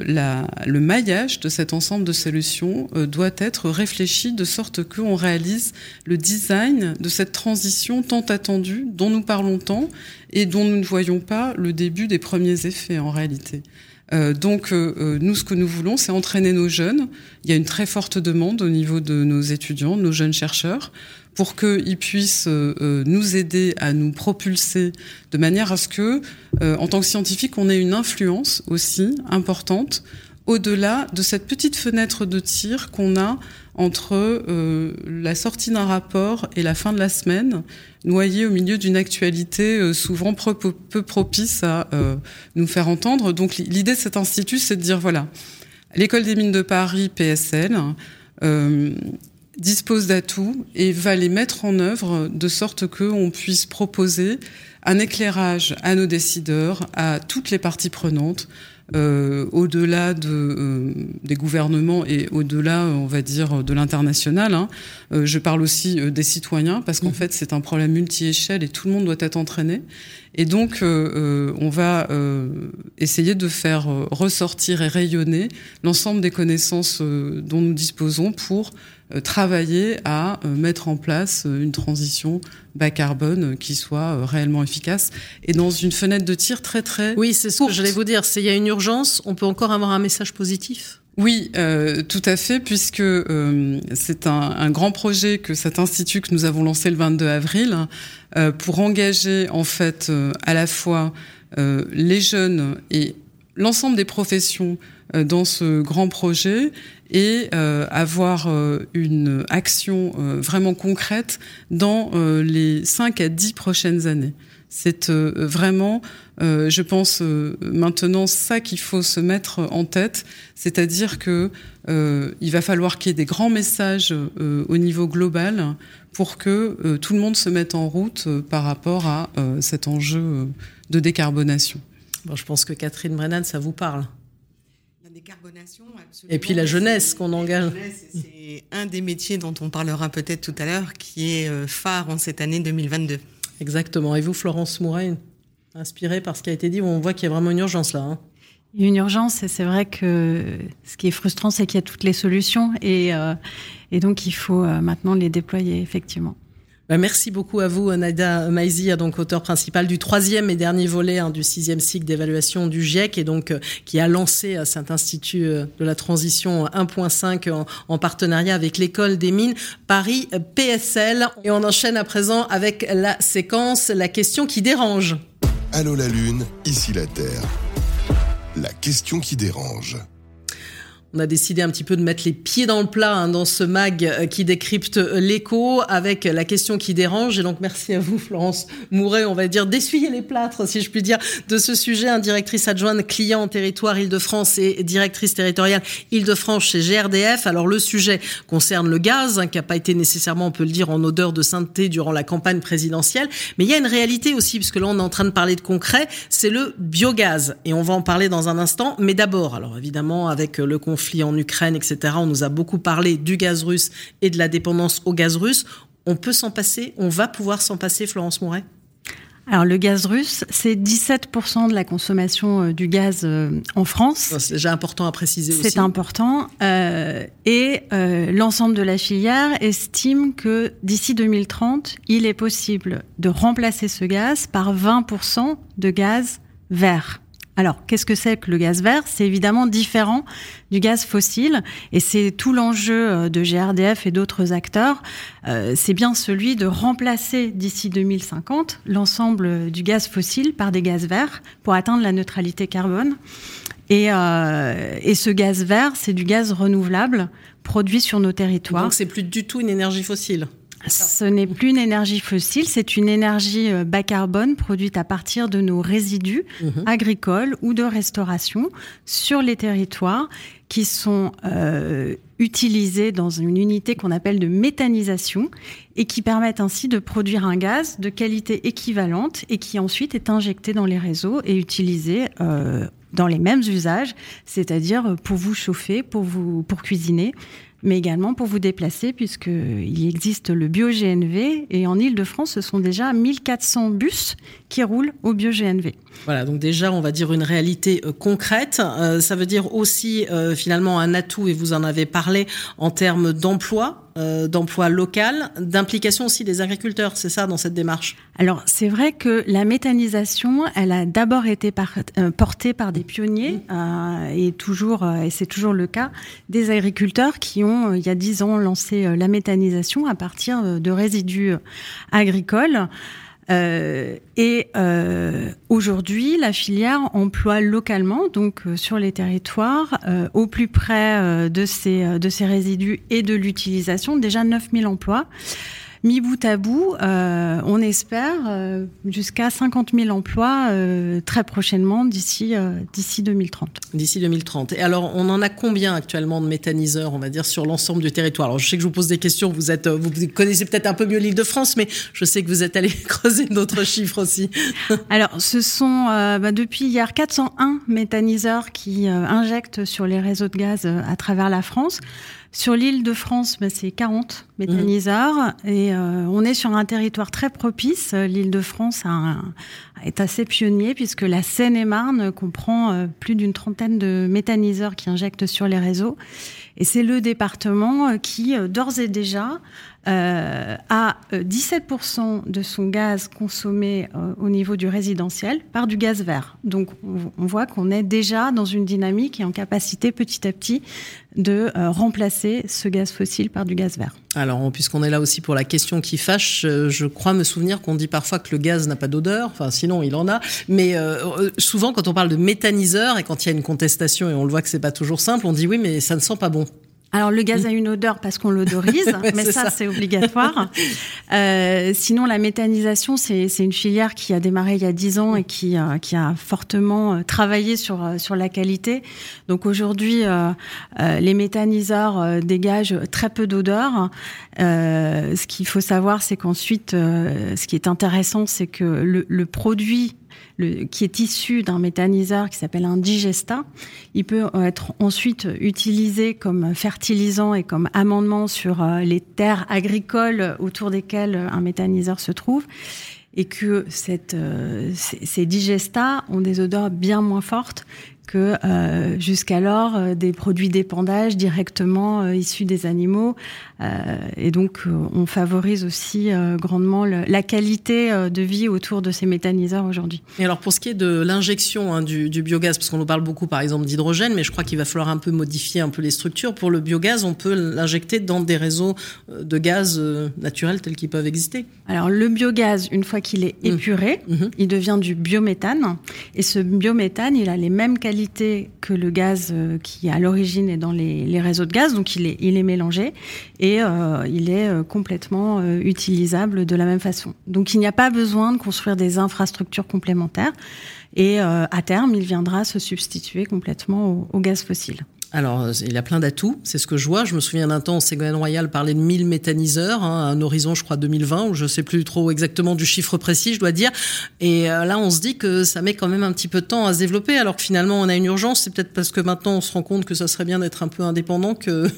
le maillage de cet ensemble de solutions euh, doit être réfléchi de sorte qu'on réalise le design de cette transition tant attendue, dont nous parlons tant et dont nous ne voyons pas le début des premiers effets en réalité. Euh, donc euh, nous, ce que nous voulons, c'est entraîner nos jeunes. Il y a une très forte demande au niveau de nos étudiants, de nos jeunes chercheurs, pour qu'ils puissent euh, nous aider à nous propulser de manière à ce que, en tant que scientifique, on ait une influence aussi importante au-delà de cette petite fenêtre de tir qu'on a entre euh, la sortie d'un rapport et la fin de la semaine, noyé au milieu d'une actualité euh, souvent peu, propice à euh, nous faire entendre. Donc l'idée de cet institut, c'est de dire, voilà, l'école des mines de Paris, PSL, dispose d'atouts et va les mettre en œuvre de sorte qu'on puisse proposer un éclairage à nos décideurs, à toutes les parties prenantes, euh, au-delà de, euh, des gouvernements et au-delà, on va dire, de l'international. Hein. Euh, je parle aussi des citoyens parce qu'en mmh. fait, c'est un problème multi-échelle et tout le monde doit être entraîné. Et donc, on va essayer de faire ressortir et rayonner l'ensemble des connaissances dont nous disposons pour travailler à mettre en place une transition bas carbone qui soit réellement efficace et dans une fenêtre de tir très très oui c'est ce que j'allais vous dire. C'est il y a une urgence on peut encore avoir un message positif. Oui, euh, tout à fait, puisque euh, c'est un, un, grand projet que cet institut que nous avons lancé le 22 avril euh, pour engager en fait euh, à la fois euh, les jeunes et l'ensemble des professions euh, dans ce grand projet et euh, avoir euh, une action vraiment concrète dans les 5 à 10 prochaines années. C'est vraiment, je pense, maintenant ça qu'il faut se mettre en tête, c'est-à-dire que il va falloir qu'il y ait des grands messages au niveau global pour que tout le monde se mette en route par rapport à cet enjeu de décarbonation. Bon, je pense que Catherine Brennan, ça vous parle. Et puis la jeunesse qu'on engage. C'est un des métiers dont on parlera peut-être tout à l'heure, qui est euh, phare en cette année 2022. Exactement. Et vous, Florence Mouret, inspirée par ce qui a été dit, on voit qu'il y a vraiment une urgence là. Hein. une urgence, et c'est vrai que ce qui est frustrant, c'est qu'il y a toutes les solutions, et, euh, et donc il faut euh, maintenant les déployer, effectivement. Bah, merci beaucoup à vous, Naida Maizi, donc auteur principal du troisième et dernier volet hein, du sixième cycle d'évaluation du GIEC, et donc euh, qui a lancé euh, cet institut euh, de la transition 1.5 en, en, partenariat avec l'école des mines Paris PSL. Et on enchaîne à présent avec la séquence La question qui dérange. Allô la Lune, ici la Terre. La question qui dérange. On a décidé un petit peu de mettre les pieds dans le plat hein, dans ce mag euh, qui décrypte euh, l'écho avec la question qui dérange. Et donc merci à vous, Florence Mouret, on va dire d'essuyer les plâtres, si je puis dire, de ce sujet. Hein, directrice adjointe client en territoire Île-de-France et directrice territoriale Île-de-France chez GRDF. Alors le sujet concerne le gaz, hein, qui n'a pas été nécessairement, on peut le dire, en odeur de sainteté durant la campagne présidentielle. Mais il y a une réalité aussi, puisque là on est en train de parler de concret, c'est le biogaz. Et on va en parler dans un instant. Mais d'abord, alors évidemment, avec le conflit conflit en Ukraine, etc. On nous a beaucoup parlé du gaz russe et de la dépendance au gaz russe. On peut s'en passer On va pouvoir s'en passer, Florence Mouret? Alors le gaz russe, c'est 17% de la consommation euh, du gaz euh, en France. C'est déjà important à préciser aussi. C'est important. Euh, et l'ensemble de la filière estime que d'ici 2030, il est possible de remplacer ce gaz par 20% de gaz vert. Alors, qu'est-ce que c'est que le gaz vert? C'est évidemment différent du gaz fossile et c'est tout l'enjeu euh, de GRDF et d'autres acteurs. Euh, c'est bien celui de remplacer d'ici 2050 l'ensemble du gaz fossile par des gaz verts pour atteindre la neutralité carbone. Et, euh, et ce gaz vert, c'est du gaz renouvelable produit sur nos territoires. Donc c'est plus du tout une énergie fossile? Ce n'est plus une énergie fossile, c'est une énergie euh, bas carbone produite à partir de nos résidus mhm. agricoles ou de restauration sur les territoires qui sont euh, utilisés dans une unité qu'on appelle de méthanisation et qui permettent ainsi de produire un gaz de qualité équivalente et qui ensuite est injecté dans les réseaux et utilisé euh, dans les mêmes usages, c'est-à-dire pour vous chauffer, pour vous pour cuisiner, mais également pour vous déplacer, puisqu'il existe le bio-GNV, et en Ile-de-France, ce sont déjà 1400 bus qui roulent au bio-GNV. Voilà, donc déjà, on va dire une réalité euh, concrète. Euh, ça veut dire aussi, euh, finalement, un atout, et vous en avez parlé, en termes d'emploi, d'emploi local, d'implication aussi des agriculteurs, c'est ça dans cette démarche? Alors c'est vrai que la méthanisation, elle a d'abord été portée par des pionniers mmh. et toujours, et c'est toujours le cas, des agriculteurs qui ont il y a dix ans lancé la méthanisation à partir de résidus agricoles. Euh, et euh, aujourd'hui, la filière emploie localement, donc euh, sur les territoires, au plus près de ces, de ces résidus et de l'utilisation, déjà 9000 emplois. Mi bout à bout, euh, on espère euh, jusqu'à 50 000 emplois euh, très prochainement d'ici d'ici 2030. D'ici 2030. Et alors, on en a combien actuellement de méthaniseurs, on va dire, sur l'ensemble du territoire? Alors, je sais que je vous pose des questions. Vous êtes, vous connaissez peut-être un peu mieux l'Île-de-France, mais je sais que vous êtes allé creuser d'autres chiffres aussi. alors, ce sont bah, depuis hier 401 méthaniseurs qui injectent sur les réseaux de gaz à travers la France. Sur l'île de France, bah, c'est 40 méthaniseurs mmh. et euh, on est sur un territoire très propice. L'île de France est assez pionnier puisque la Seine-et-Marne comprend euh, plus d'une trentaine de méthaniseurs qui injectent sur les réseaux. Et c'est le département euh, qui, d'ores et déjà, euh, à 17% euh, de son gaz consommé euh, au niveau du résidentiel par du gaz vert. Donc on, voit qu'on est déjà dans une dynamique et en capacité petit à petit de remplacer ce gaz fossile par du gaz vert. Alors, puisqu'on est là aussi pour la question qui fâche, je crois me souvenir qu'on dit parfois que le gaz n'a pas d'odeur, enfin sinon il en a, mais souvent quand on parle de méthaniseur et quand il y a une contestation et on le voit que c'est pas toujours simple, on dit oui mais ça ne sent pas bon. Alors le gaz a une odeur parce qu'on l'odorise, mais ça, c'est obligatoire. Euh, sinon la méthanisation c'est une filière qui a démarré il y a dix ans et qui, euh, qui a fortement euh, travaillé sur sur la qualité. Donc aujourd'hui les méthaniseurs dégagent très peu d'odeur. ce qu'il faut savoir c'est qu'ensuite ce qui est intéressant c'est que le, le produit qui est issu d'un méthaniseur qui s'appelle un digesta. Il peut être ensuite utilisé comme fertilisant et comme amendement sur euh, les terres agricoles autour desquelles un méthaniseur se trouve et que euh, ces, digestats ont des odeurs bien moins fortes que euh, jusqu'alors euh, des produits d'épandage directement euh, issus des animaux. et donc, on favorise aussi grandement la qualité de vie autour de ces méthaniseurs aujourd'hui. Et alors, pour ce qui est de l'injection hein, du, du, biogaz, parce qu'on nous parle beaucoup, par exemple, d'hydrogène, mais je crois qu'il va falloir un peu modifier un peu les structures. Pour le biogaz, on peut l'injecter dans des réseaux de gaz naturels tels qu'ils peuvent exister. Alors, le biogaz, une fois qu'il est mmh. épuré, mmh. il devient du biométhane. Et ce biométhane, il a les mêmes qualités que le gaz qui à l'origine est dans les, réseaux de gaz, donc il est, il est mélangé et il est complètement utilisable de la même façon. Donc il n'y a pas besoin de construire des infrastructures complémentaires et à terme il viendra se substituer complètement au gaz fossile. Alors, il a plein d'atouts, c'est ce que je vois. Je me souviens d'un temps, Ségolène Royal parlait de 1000 méthaniseurs, hein, un horizon, je crois, 2020, où je sais plus trop exactement du chiffre précis, je dois dire. Et euh, là, on se dit que ça met quand même un petit peu de temps à se développer, alors que finalement, on a une urgence. C'est peut-être parce que maintenant, on se rend compte que ça serait bien d'être un peu indépendant qu'il va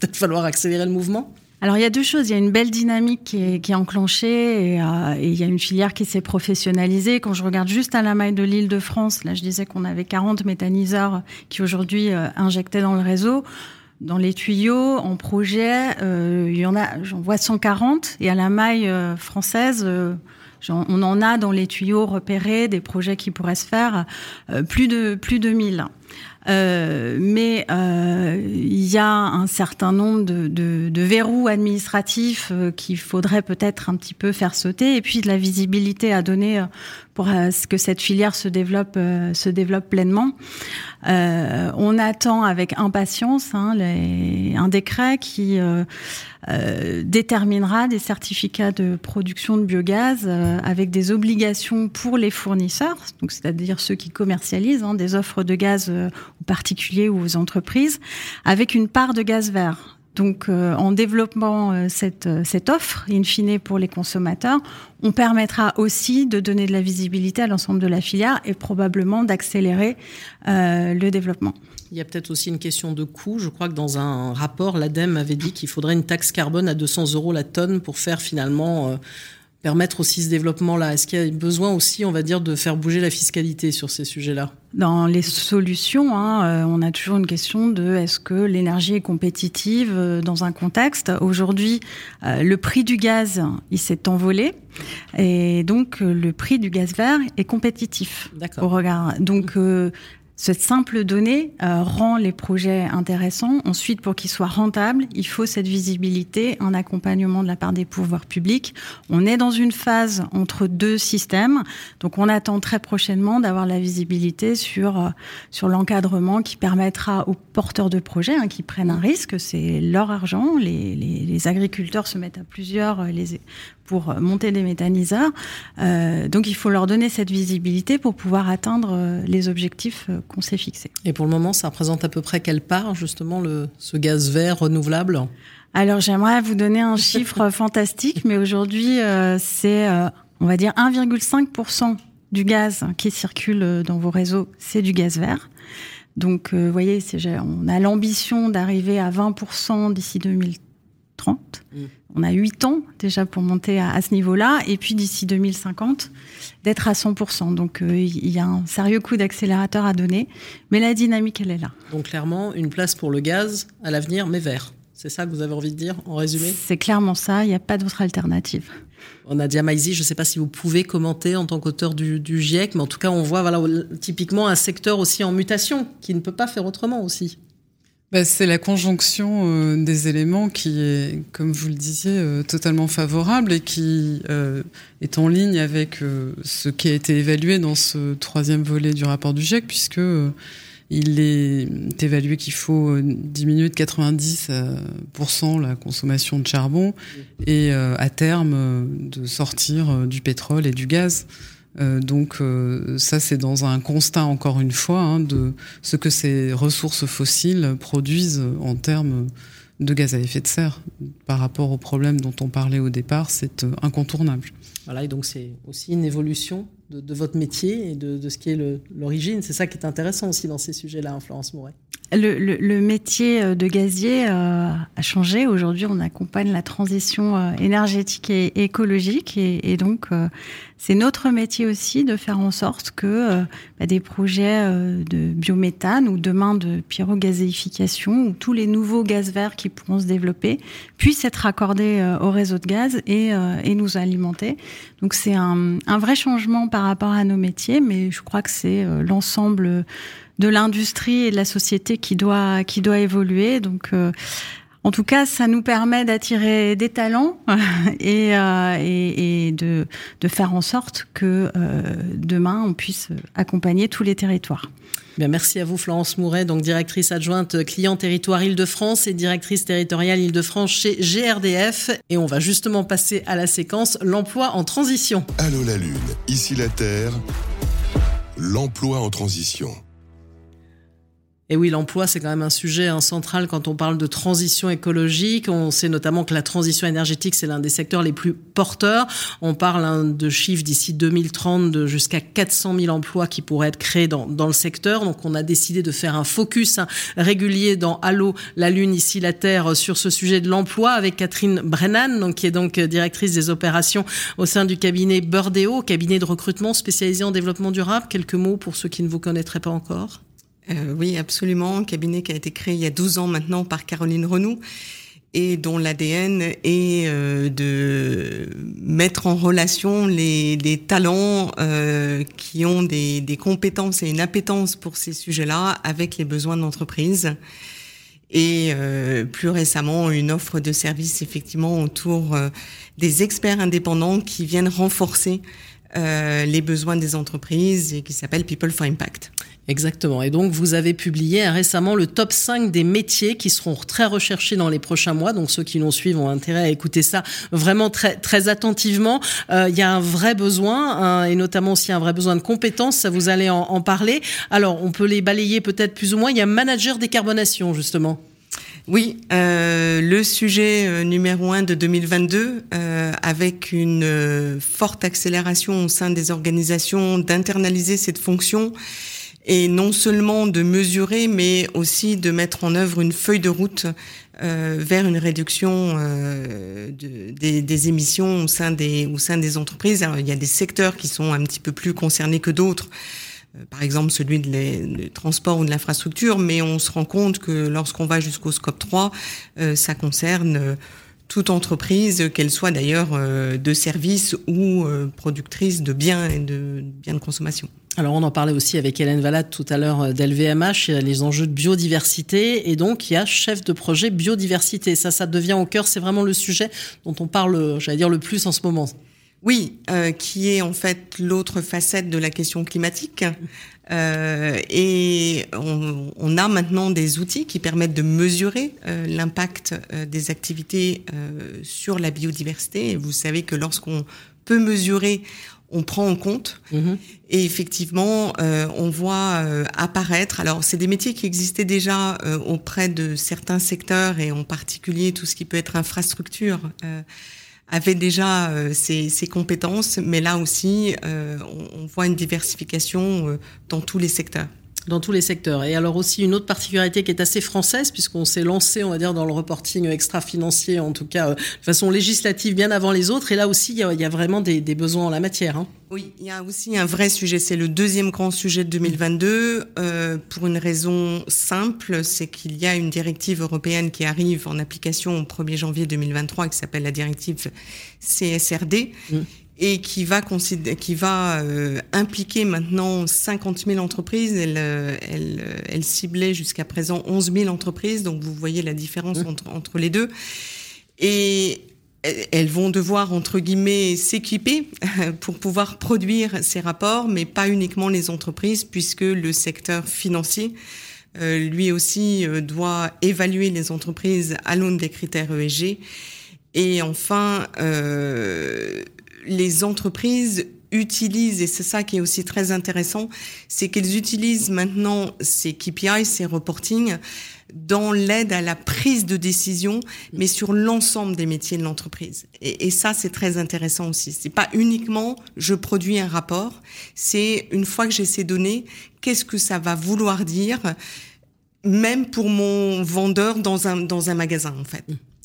peut-être falloir accélérer le mouvement. Alors il y a deux choses. Il y a une belle dynamique qui est, qui enclenchée euh, et, il y a une filière qui s'est professionnalisée. Quand je regarde juste à la maille de l'île de France, là je disais qu'on avait 40 méthaniseurs qui aujourd'hui euh, injectaient dans le réseau. Dans les tuyaux, en projet, euh, il y en a, j'en vois 140 et à la maille française, on en a dans les tuyaux repérés des projets qui pourraient se faire plus de plus de 1000. Euh, mais euh, il y a un certain nombre de, de, de verrous administratifs euh, qu'il faudrait peut-être un petit peu faire sauter, et puis de la visibilité à donner pour que cette filière se développe, se développe pleinement. on attend avec impatience hein, les, un décret qui euh, déterminera des certificats de production de biogaz euh, avec des obligations pour les fournisseurs, donc c'est-à-dire ceux qui commercialisent hein, des offres de gaz euh, aux particuliers ou aux entreprises, avec une part de gaz vert. Donc, en développant cette, cette offre, in fine pour les consommateurs, on permettra aussi de donner de la visibilité à l'ensemble de la filière et probablement d'accélérer le développement. Il y a peut-être aussi une question de coût. Je crois que dans un rapport, l'ADEME avait dit qu'il faudrait une taxe carbone à 200 euros la tonne pour faire finalement euh, permettre aussi ce développement-là. Est-ce qu'il y a besoin aussi, on va dire, de faire bouger la fiscalité sur ces sujets-là? Dans les solutions, hein, euh, on a toujours une question de est-ce que l'énergie est compétitive euh, dans un contexte? Aujourd'hui, le prix du gaz, il s'est envolé. Et donc, le prix du gaz vert est compétitif au regard. Donc, cette simple donnée euh, rend les projets intéressants. Ensuite, pour qu'ils soient rentables, il faut cette visibilité, un accompagnement de la part des pouvoirs publics. On est dans une phase entre deux systèmes, donc on attend très prochainement d'avoir la visibilité sur euh, sur l'encadrement qui permettra aux porteurs de projets hein, qui prennent un risque, c'est leur argent. Les, les, les, agriculteurs se mettent à plusieurs, euh, les pour monter des méthaniseurs. Euh, donc il faut leur donner cette visibilité pour pouvoir atteindre euh, les objectifs euh, qu'on s'est fixés. Et pour le moment, ça représente à peu près quelle part justement le, ce gaz vert renouvelable Alors j'aimerais vous donner un chiffre fantastique, mais aujourd'hui c'est, on va dire, 1,5% du gaz qui circule dans vos réseaux, c'est du gaz vert. Donc, vous voyez, on a l'ambition d'arriver à 20% d'ici 2030. On a 8 ans déjà pour monter à, ce niveau-là, et puis d'ici 2050, d'être à 100%. Donc euh, il y a un sérieux coup d'accélérateur à donner, mais la dynamique, elle est là. Donc clairement, une place pour le gaz à l'avenir, mais vert. C'est ça que vous avez envie de dire en résumé? C'est clairement ça, il n'y a pas d'autre alternative. On a dit à je ne sais pas si vous pouvez commenter en tant qu'auteur du, du, GIEC, mais en tout cas, on voit voilà, typiquement un secteur aussi en mutation qui ne peut pas faire autrement aussi. Bah, c'est la conjonction euh, des éléments qui est, comme vous le disiez, euh, totalement favorable et qui euh, est en ligne avec ce qui a été évalué dans ce troisième volet du rapport du GIEC, puisque il est évalué qu'il faut diminuer de 90% la consommation de charbon et à terme de sortir du pétrole et du gaz. Euh, donc euh, ça, c'est dans un constat, encore une fois, hein, de ce que ces ressources fossiles produisent en termes de gaz à effet de serre. Par rapport au problème dont on parlait au départ, c'est euh, incontournable. Voilà, et donc c'est aussi une évolution de, votre métier et de, ce qui est l'origine. C'est ça qui est intéressant aussi dans ces sujets-là, hein, Florence Mouret. Le, métier de gazier a changé. Aujourd'hui, on accompagne la transition énergétique et écologique. Et, donc, c'est notre métier aussi de faire en sorte que euh, bah, des projets euh, de biométhane ou demain de pyrogazéification ou tous les nouveaux gaz verts qui pourront se développer puissent être accordés euh, au réseau de gaz et nous alimenter. Donc c'est un, vrai changement par rapport à nos métiers, mais je crois que c'est l'ensemble de l'industrie et de la société qui doit qui doit évoluer. Donc En tout cas, ça nous permet d'attirer des talents et, euh, et, et de, de, faire en sorte que euh, demain, on puisse accompagner tous les territoires. Bien, merci à vous, Florence Mouret, donc directrice adjointe client territoire Île-de-France et directrice territoriale Île-de-France chez GRDF. Et on va justement passer à la séquence l'emploi en transition. Allô la Lune, ici la Terre, l'emploi en transition. Et oui, l'emploi, c'est quand même un sujet hein, central quand on parle de transition écologique. On sait notamment que la transition énergétique, c'est l'un des secteurs les plus porteurs. On parle hein, de chiffres d'ici 2030 de jusqu'à 400 000 emplois qui pourraient être créés dans, le secteur. Donc, on a décidé de faire un focus hein, régulier dans Allô, la Lune, ici la Terre, sur ce sujet de l'emploi avec Catherine Brennan, qui est donc directrice des opérations au sein du cabinet Burdeo, cabinet de recrutement spécialisé en développement durable. Quelques mots pour ceux qui ne vous connaîtraient pas encore. Euh, oui, absolument. Un cabinet qui a été créé il y a 12 ans maintenant par Caroline Renou et dont l'ADN est euh, de mettre en relation les, talents euh, qui ont des, compétences et une appétence pour ces sujets-là avec les besoins de l'entreprise. Et plus récemment, une offre de services effectivement autour des experts indépendants qui viennent renforcer les besoins des entreprises et qui s'appelle People for Impact. Exactement. Et donc, vous avez publié récemment le top 5 des métiers qui seront très recherchés dans les prochains mois. Donc, ceux qui nous suivent ont intérêt à écouter ça vraiment très, très attentivement. Euh, il y a un vrai besoin, hein, et notamment aussi un vrai besoin de compétences. Ça, vous allez en, en parler. Alors, on peut les balayer peut-être plus ou moins. Il y a manager décarbonation, justement. Oui, euh, le sujet euh, numéro un de 2022, euh, avec une euh, forte accélération au sein des organisations d'internaliser cette fonction et non seulement de mesurer, mais aussi de mettre en œuvre une feuille de route euh, vers une réduction euh, de, des, des, émissions au sein des, des entreprises. Il y a des secteurs qui sont un petit peu plus concernés que d'autres. Euh, par exemple celui de les, du transport ou de l'infrastructure, mais on se rend compte que lorsqu'on va jusqu'au scope 3, euh, ça concerne toute entreprise, qu'elle soit d'ailleurs de services ou productrice de biens et de biens de consommation. Alors on en parlait aussi avec Hélène Valade tout à l'heure d'LVMH, les enjeux de biodiversité et donc il y a chef de projet biodiversité. Ça, ça devient au cœur, c'est vraiment le sujet dont on parle, j'allais dire, le plus en ce moment. Oui, euh, qui est en fait l'autre facette de la question climatique. Euh, et on, a maintenant des outils qui permettent de mesurer euh, l'impact euh, des activités euh, sur la biodiversité. Et vous savez que lorsqu'on peut mesurer, on prend en compte. Mmh. Et effectivement, euh, on voit apparaître. Alors, c'est des métiers qui existaient déjà auprès de certains secteurs et en particulier tout ce qui peut être infrastructure avait déjà euh, ses, ses, compétences, mais là aussi, euh, on, on, voit une diversification euh, dans tous les secteurs dans tous les secteurs. Et alors aussi une autre particularité qui est assez française, puisqu'on s'est lancé, on va dire, dans le reporting extra-financier, en tout cas euh, de façon législative, bien avant les autres. Et là aussi, il y a, il y a vraiment des, des, besoins en la matière. Hein. Oui, il y a aussi un vrai sujet. C'est le deuxième grand sujet de 2022, euh, pour une raison simple, c'est qu'il y a une directive européenne qui arrive en application au 1er janvier 2023, qui s'appelle la directive CSRD. Mmh et qui va, qui va euh, impliquer maintenant 50 000 entreprises. Elle, euh, elle, euh, elle ciblait jusqu'à présent 11 000 entreprises, donc vous voyez la différence mmh. entre, entre les deux. Et elles vont devoir, entre guillemets, s'équiper pour pouvoir produire ces rapports, mais pas uniquement les entreprises, puisque le secteur financier, euh, lui aussi, euh, doit évaluer les entreprises à l'aune des critères ESG. Et enfin, euh, les entreprises utilisent, et c'est ça qui est aussi très intéressant, c'est qu'elles utilisent maintenant ces KPI, ces reporting, dans l'aide à la prise de décision, mais sur l'ensemble des métiers de l'entreprise. Et, et, ça, c'est très intéressant aussi. C'est pas uniquement je produis un rapport, c'est une fois que j'ai ces données, qu'est-ce que ça va vouloir dire, même pour mon vendeur dans un, dans un magasin, en fait.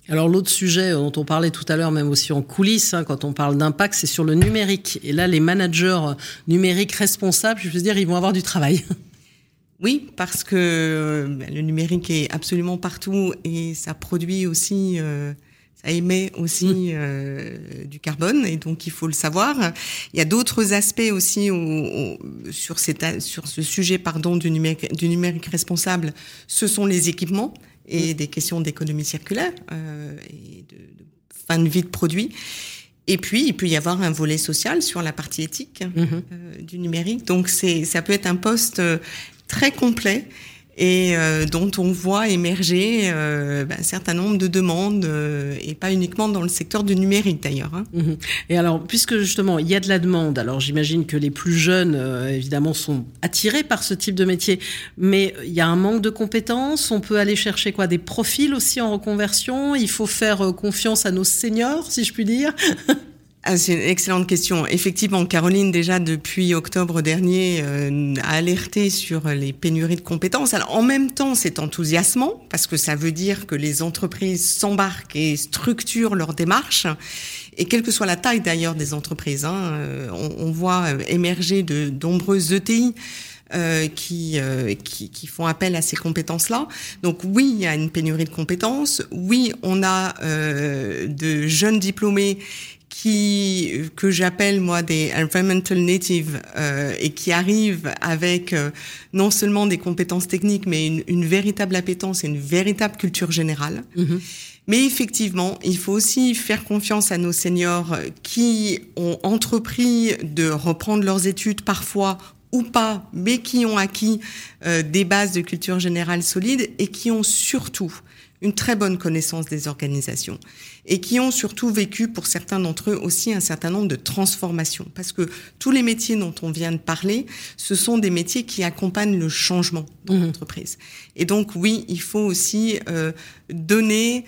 Alors l'autre sujet dont on parlait tout à l'heure, même aussi en coulisses, hein, quand on parle d'impact, c'est sur le numérique. Et là, les managers numériques responsables, je veux dire, ils vont avoir du travail. Oui, parce que euh, le numérique est absolument partout et ça produit aussi, euh, ça émet aussi mmh. euh, du carbone et donc il faut le savoir. Il y a d'autres aspects aussi au, au, sur, cette, sur ce sujet pardon du numérique, du numérique responsable. Ce sont les équipements et des questions d'économie circulaire et de, de, fin de vie de produits. Et puis, il peut y avoir un volet social sur la partie éthique mmh. du numérique. Donc, c'est, ça peut être un poste très complet et euh, dont on voit émerger euh, ben, un certain nombre de demandes, euh, et pas uniquement dans le secteur du numérique d'ailleurs. Hein. Mhm. Et alors, puisque justement il y a de la demande, alors j'imagine que les plus jeunes, évidemment, sont attirés par ce type de métier, mais il y a un manque de compétences, on peut aller chercher quoi Des profils aussi en reconversion, il faut faire confiance à nos seniors, si je puis dire? Ah, c'est une excellente question. Effectivement, Caroline, déjà depuis octobre dernier, euh, a alerté sur les pénuries de compétences. Alors, en même temps, c'est enthousiasmant parce que ça veut dire que les entreprises s'embarquent et structurent leur démarche. Et quelle que soit la taille d'ailleurs des entreprises, hein, euh, on, on, voit euh, émerger de nombreuses ETI. Euh, qui, euh, qui, qui, font appel à ces compétences-là. Donc oui, il y a une pénurie de compétences. Oui, on a euh, de jeunes diplômés qui que j'appelle moi des environmental natives euh, et qui arrivent avec euh, non seulement des compétences techniques mais une, une, véritable appétence et une véritable culture générale. Mm-hmm. Mais effectivement, il faut aussi faire confiance à nos seniors qui ont entrepris de reprendre leurs études parfois ou pas, mais qui ont acquis euh, des bases de culture générale solides et qui ont surtout une très bonne connaissance des organisations et qui ont surtout vécu pour certains d'entre eux aussi un certain nombre de transformations parce que tous les métiers dont on vient de parler, ce sont des métiers qui accompagnent le changement dans mmh. l'entreprise. Et donc oui, il faut aussi euh, donner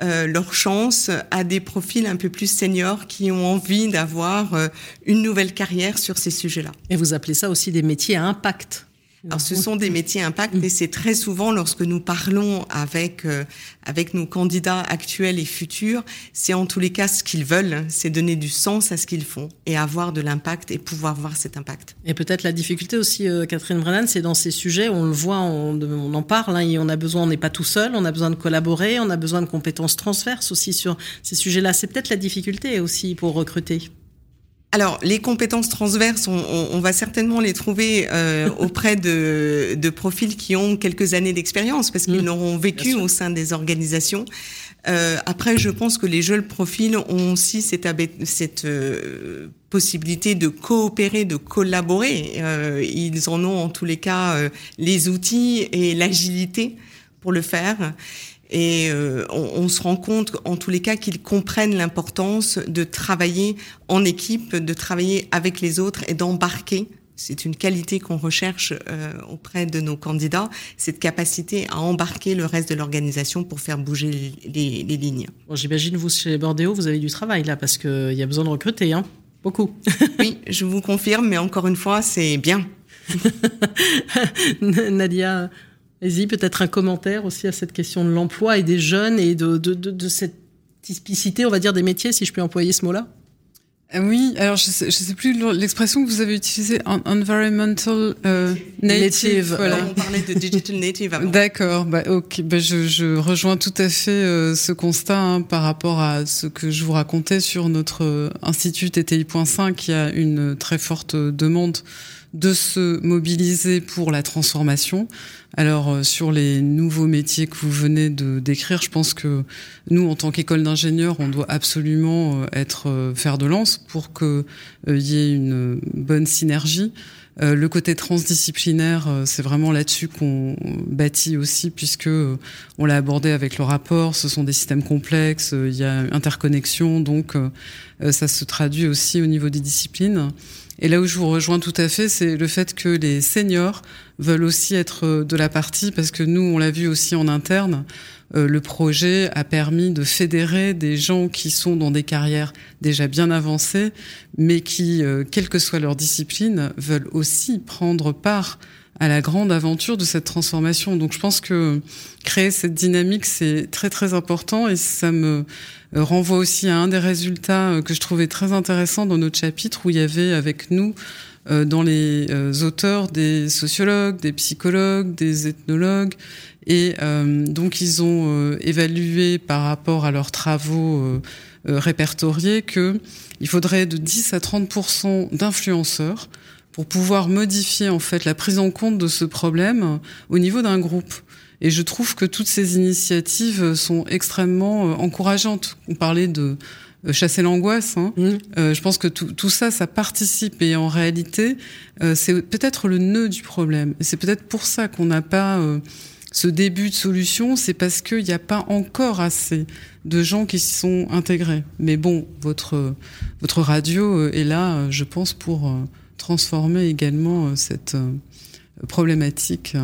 euh, leur chance à des profils un peu plus seniors qui ont envie d'avoir euh, une nouvelle carrière sur ces sujets-là. Et vous appelez ça aussi des métiers à impact alors, ce sont des métiers impact et c'est très souvent lorsque nous parlons avec euh, avec nos candidats actuels et futurs, c'est en tous les cas ce qu'ils veulent, c'est donner du sens à ce qu'ils font et avoir de l'impact et pouvoir voir cet impact. Et peut-être la difficulté aussi, euh, Catherine Brennan, c'est dans ces sujets, on le voit, on, on en parle, hein, et on a besoin, on n'est pas tout seul, on a besoin de collaborer, on a besoin de compétences transverses aussi sur ces sujets-là. C'est peut-être la difficulté aussi pour recruter. Alors, les compétences transverses, on, on, va certainement les trouver euh, auprès de, de, profils qui ont quelques années d'expérience, parce qu'ils mmh, l'auront vécu au sein des organisations. Euh, après, je pense que les jeunes profils ont aussi cette, cette euh, possibilité de coopérer, de collaborer. Euh, ils en ont en tous les cas euh, les outils et l'agilité pour le faire. Et euh, on, on, se rend compte, en tous les cas, qu'ils comprennent l'importance de travailler en équipe, de travailler avec les autres et d'embarquer. C'est une qualité qu'on recherche euh, auprès de nos candidats, cette capacité à embarquer le reste de l'organisation pour faire bouger les, les, les lignes. Bon, J'imagine, vous, chez Bordéo, vous avez du travail là, parce qu'il y a besoin de recruter, hein beaucoup. oui, je vous confirme, mais encore une fois, c'est bien. Nadia, Vas-y, peut-être un commentaire aussi à cette question de l'emploi et des jeunes et de, de, de, de, cette typicité, on va dire, des métiers, si je peux employer ce mot-là. Euh, oui, alors je sais, je sais plus l'expression que vous avez utilisée, environmental euh, native. Voilà. On parlait de digital native avant. D'accord, bah, ok, bah, je, je, rejoins tout à fait euh, ce constat hein, par rapport à ce que je vous racontais sur notre institut TTI.5 qui a une très forte demande de se mobiliser pour la transformation. Alors euh, sur les nouveaux métiers que vous venez de décrire, je pense que nous, en tant qu'école d'ingénieurs, on doit absolument euh, être euh, fer de lance pour qu'il y ait une bonne synergie. le côté transdisciplinaire, c'est vraiment là-dessus qu'on bâtit aussi, puisque on l'a abordé avec le rapport. Ce sont des systèmes complexes, il y a interconnexion, donc ça se traduit aussi au niveau des disciplines. Et là où je vous rejoins tout à fait, c'est le fait que les seniors veulent aussi être de la partie, parce que nous, on l'a vu aussi en interne, euh, le projet a permis de fédérer des gens qui sont dans des carrières déjà bien avancées, mais qui, euh, quelle que soit leur discipline, veulent aussi prendre part à la grande aventure de cette transformation. Donc je pense que créer cette dynamique, c'est très très important et ça me euh, renvoie aussi à un des résultats euh, que je trouvais très intéressant dans notre chapitre où il y avait avec nous euh, dans les auteurs des sociologues, des psychologues, des ethnologues et donc ils ont évalué par rapport à leurs travaux répertoriés que il faudrait de 10 à 30% d'influenceurs pour pouvoir modifier en fait la prise en compte de ce problème au niveau d'un groupe. Et je trouve que toutes ces initiatives sont extrêmement encourageantes. On parlait de euh, chasser l'angoisse. Hein. Mmh. Euh, je pense que tout, tout, ça, ça participe et en réalité, euh, c'est peut-être le nœud du problème. C'est peut-être pour ça qu'on n'a pas euh, ce début de solution, c'est parce qu'il n'y a pas encore assez de gens qui s'y sont intégrés. Mais bon, votre, votre radio est là, je pense, pour transformer également cette problématique.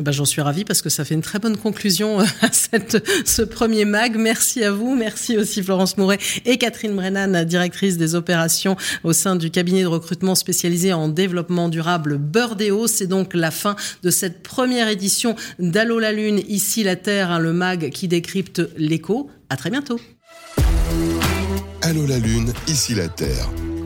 Eh ben, J'en suis ravie parce que ça fait une très bonne conclusion euh, à cette, ce premier mag. Merci à vous. Merci aussi Florence Mouret et Catherine Brennan, directrice des opérations au sein du cabinet de recrutement spécialisé en développement durable Burdeo. C'est donc la fin de cette première édition d'Allo la Lune, ici la Terre, hein, le mag qui décrypte l'écho. À très bientôt. Allô la Lune, ici la Terre.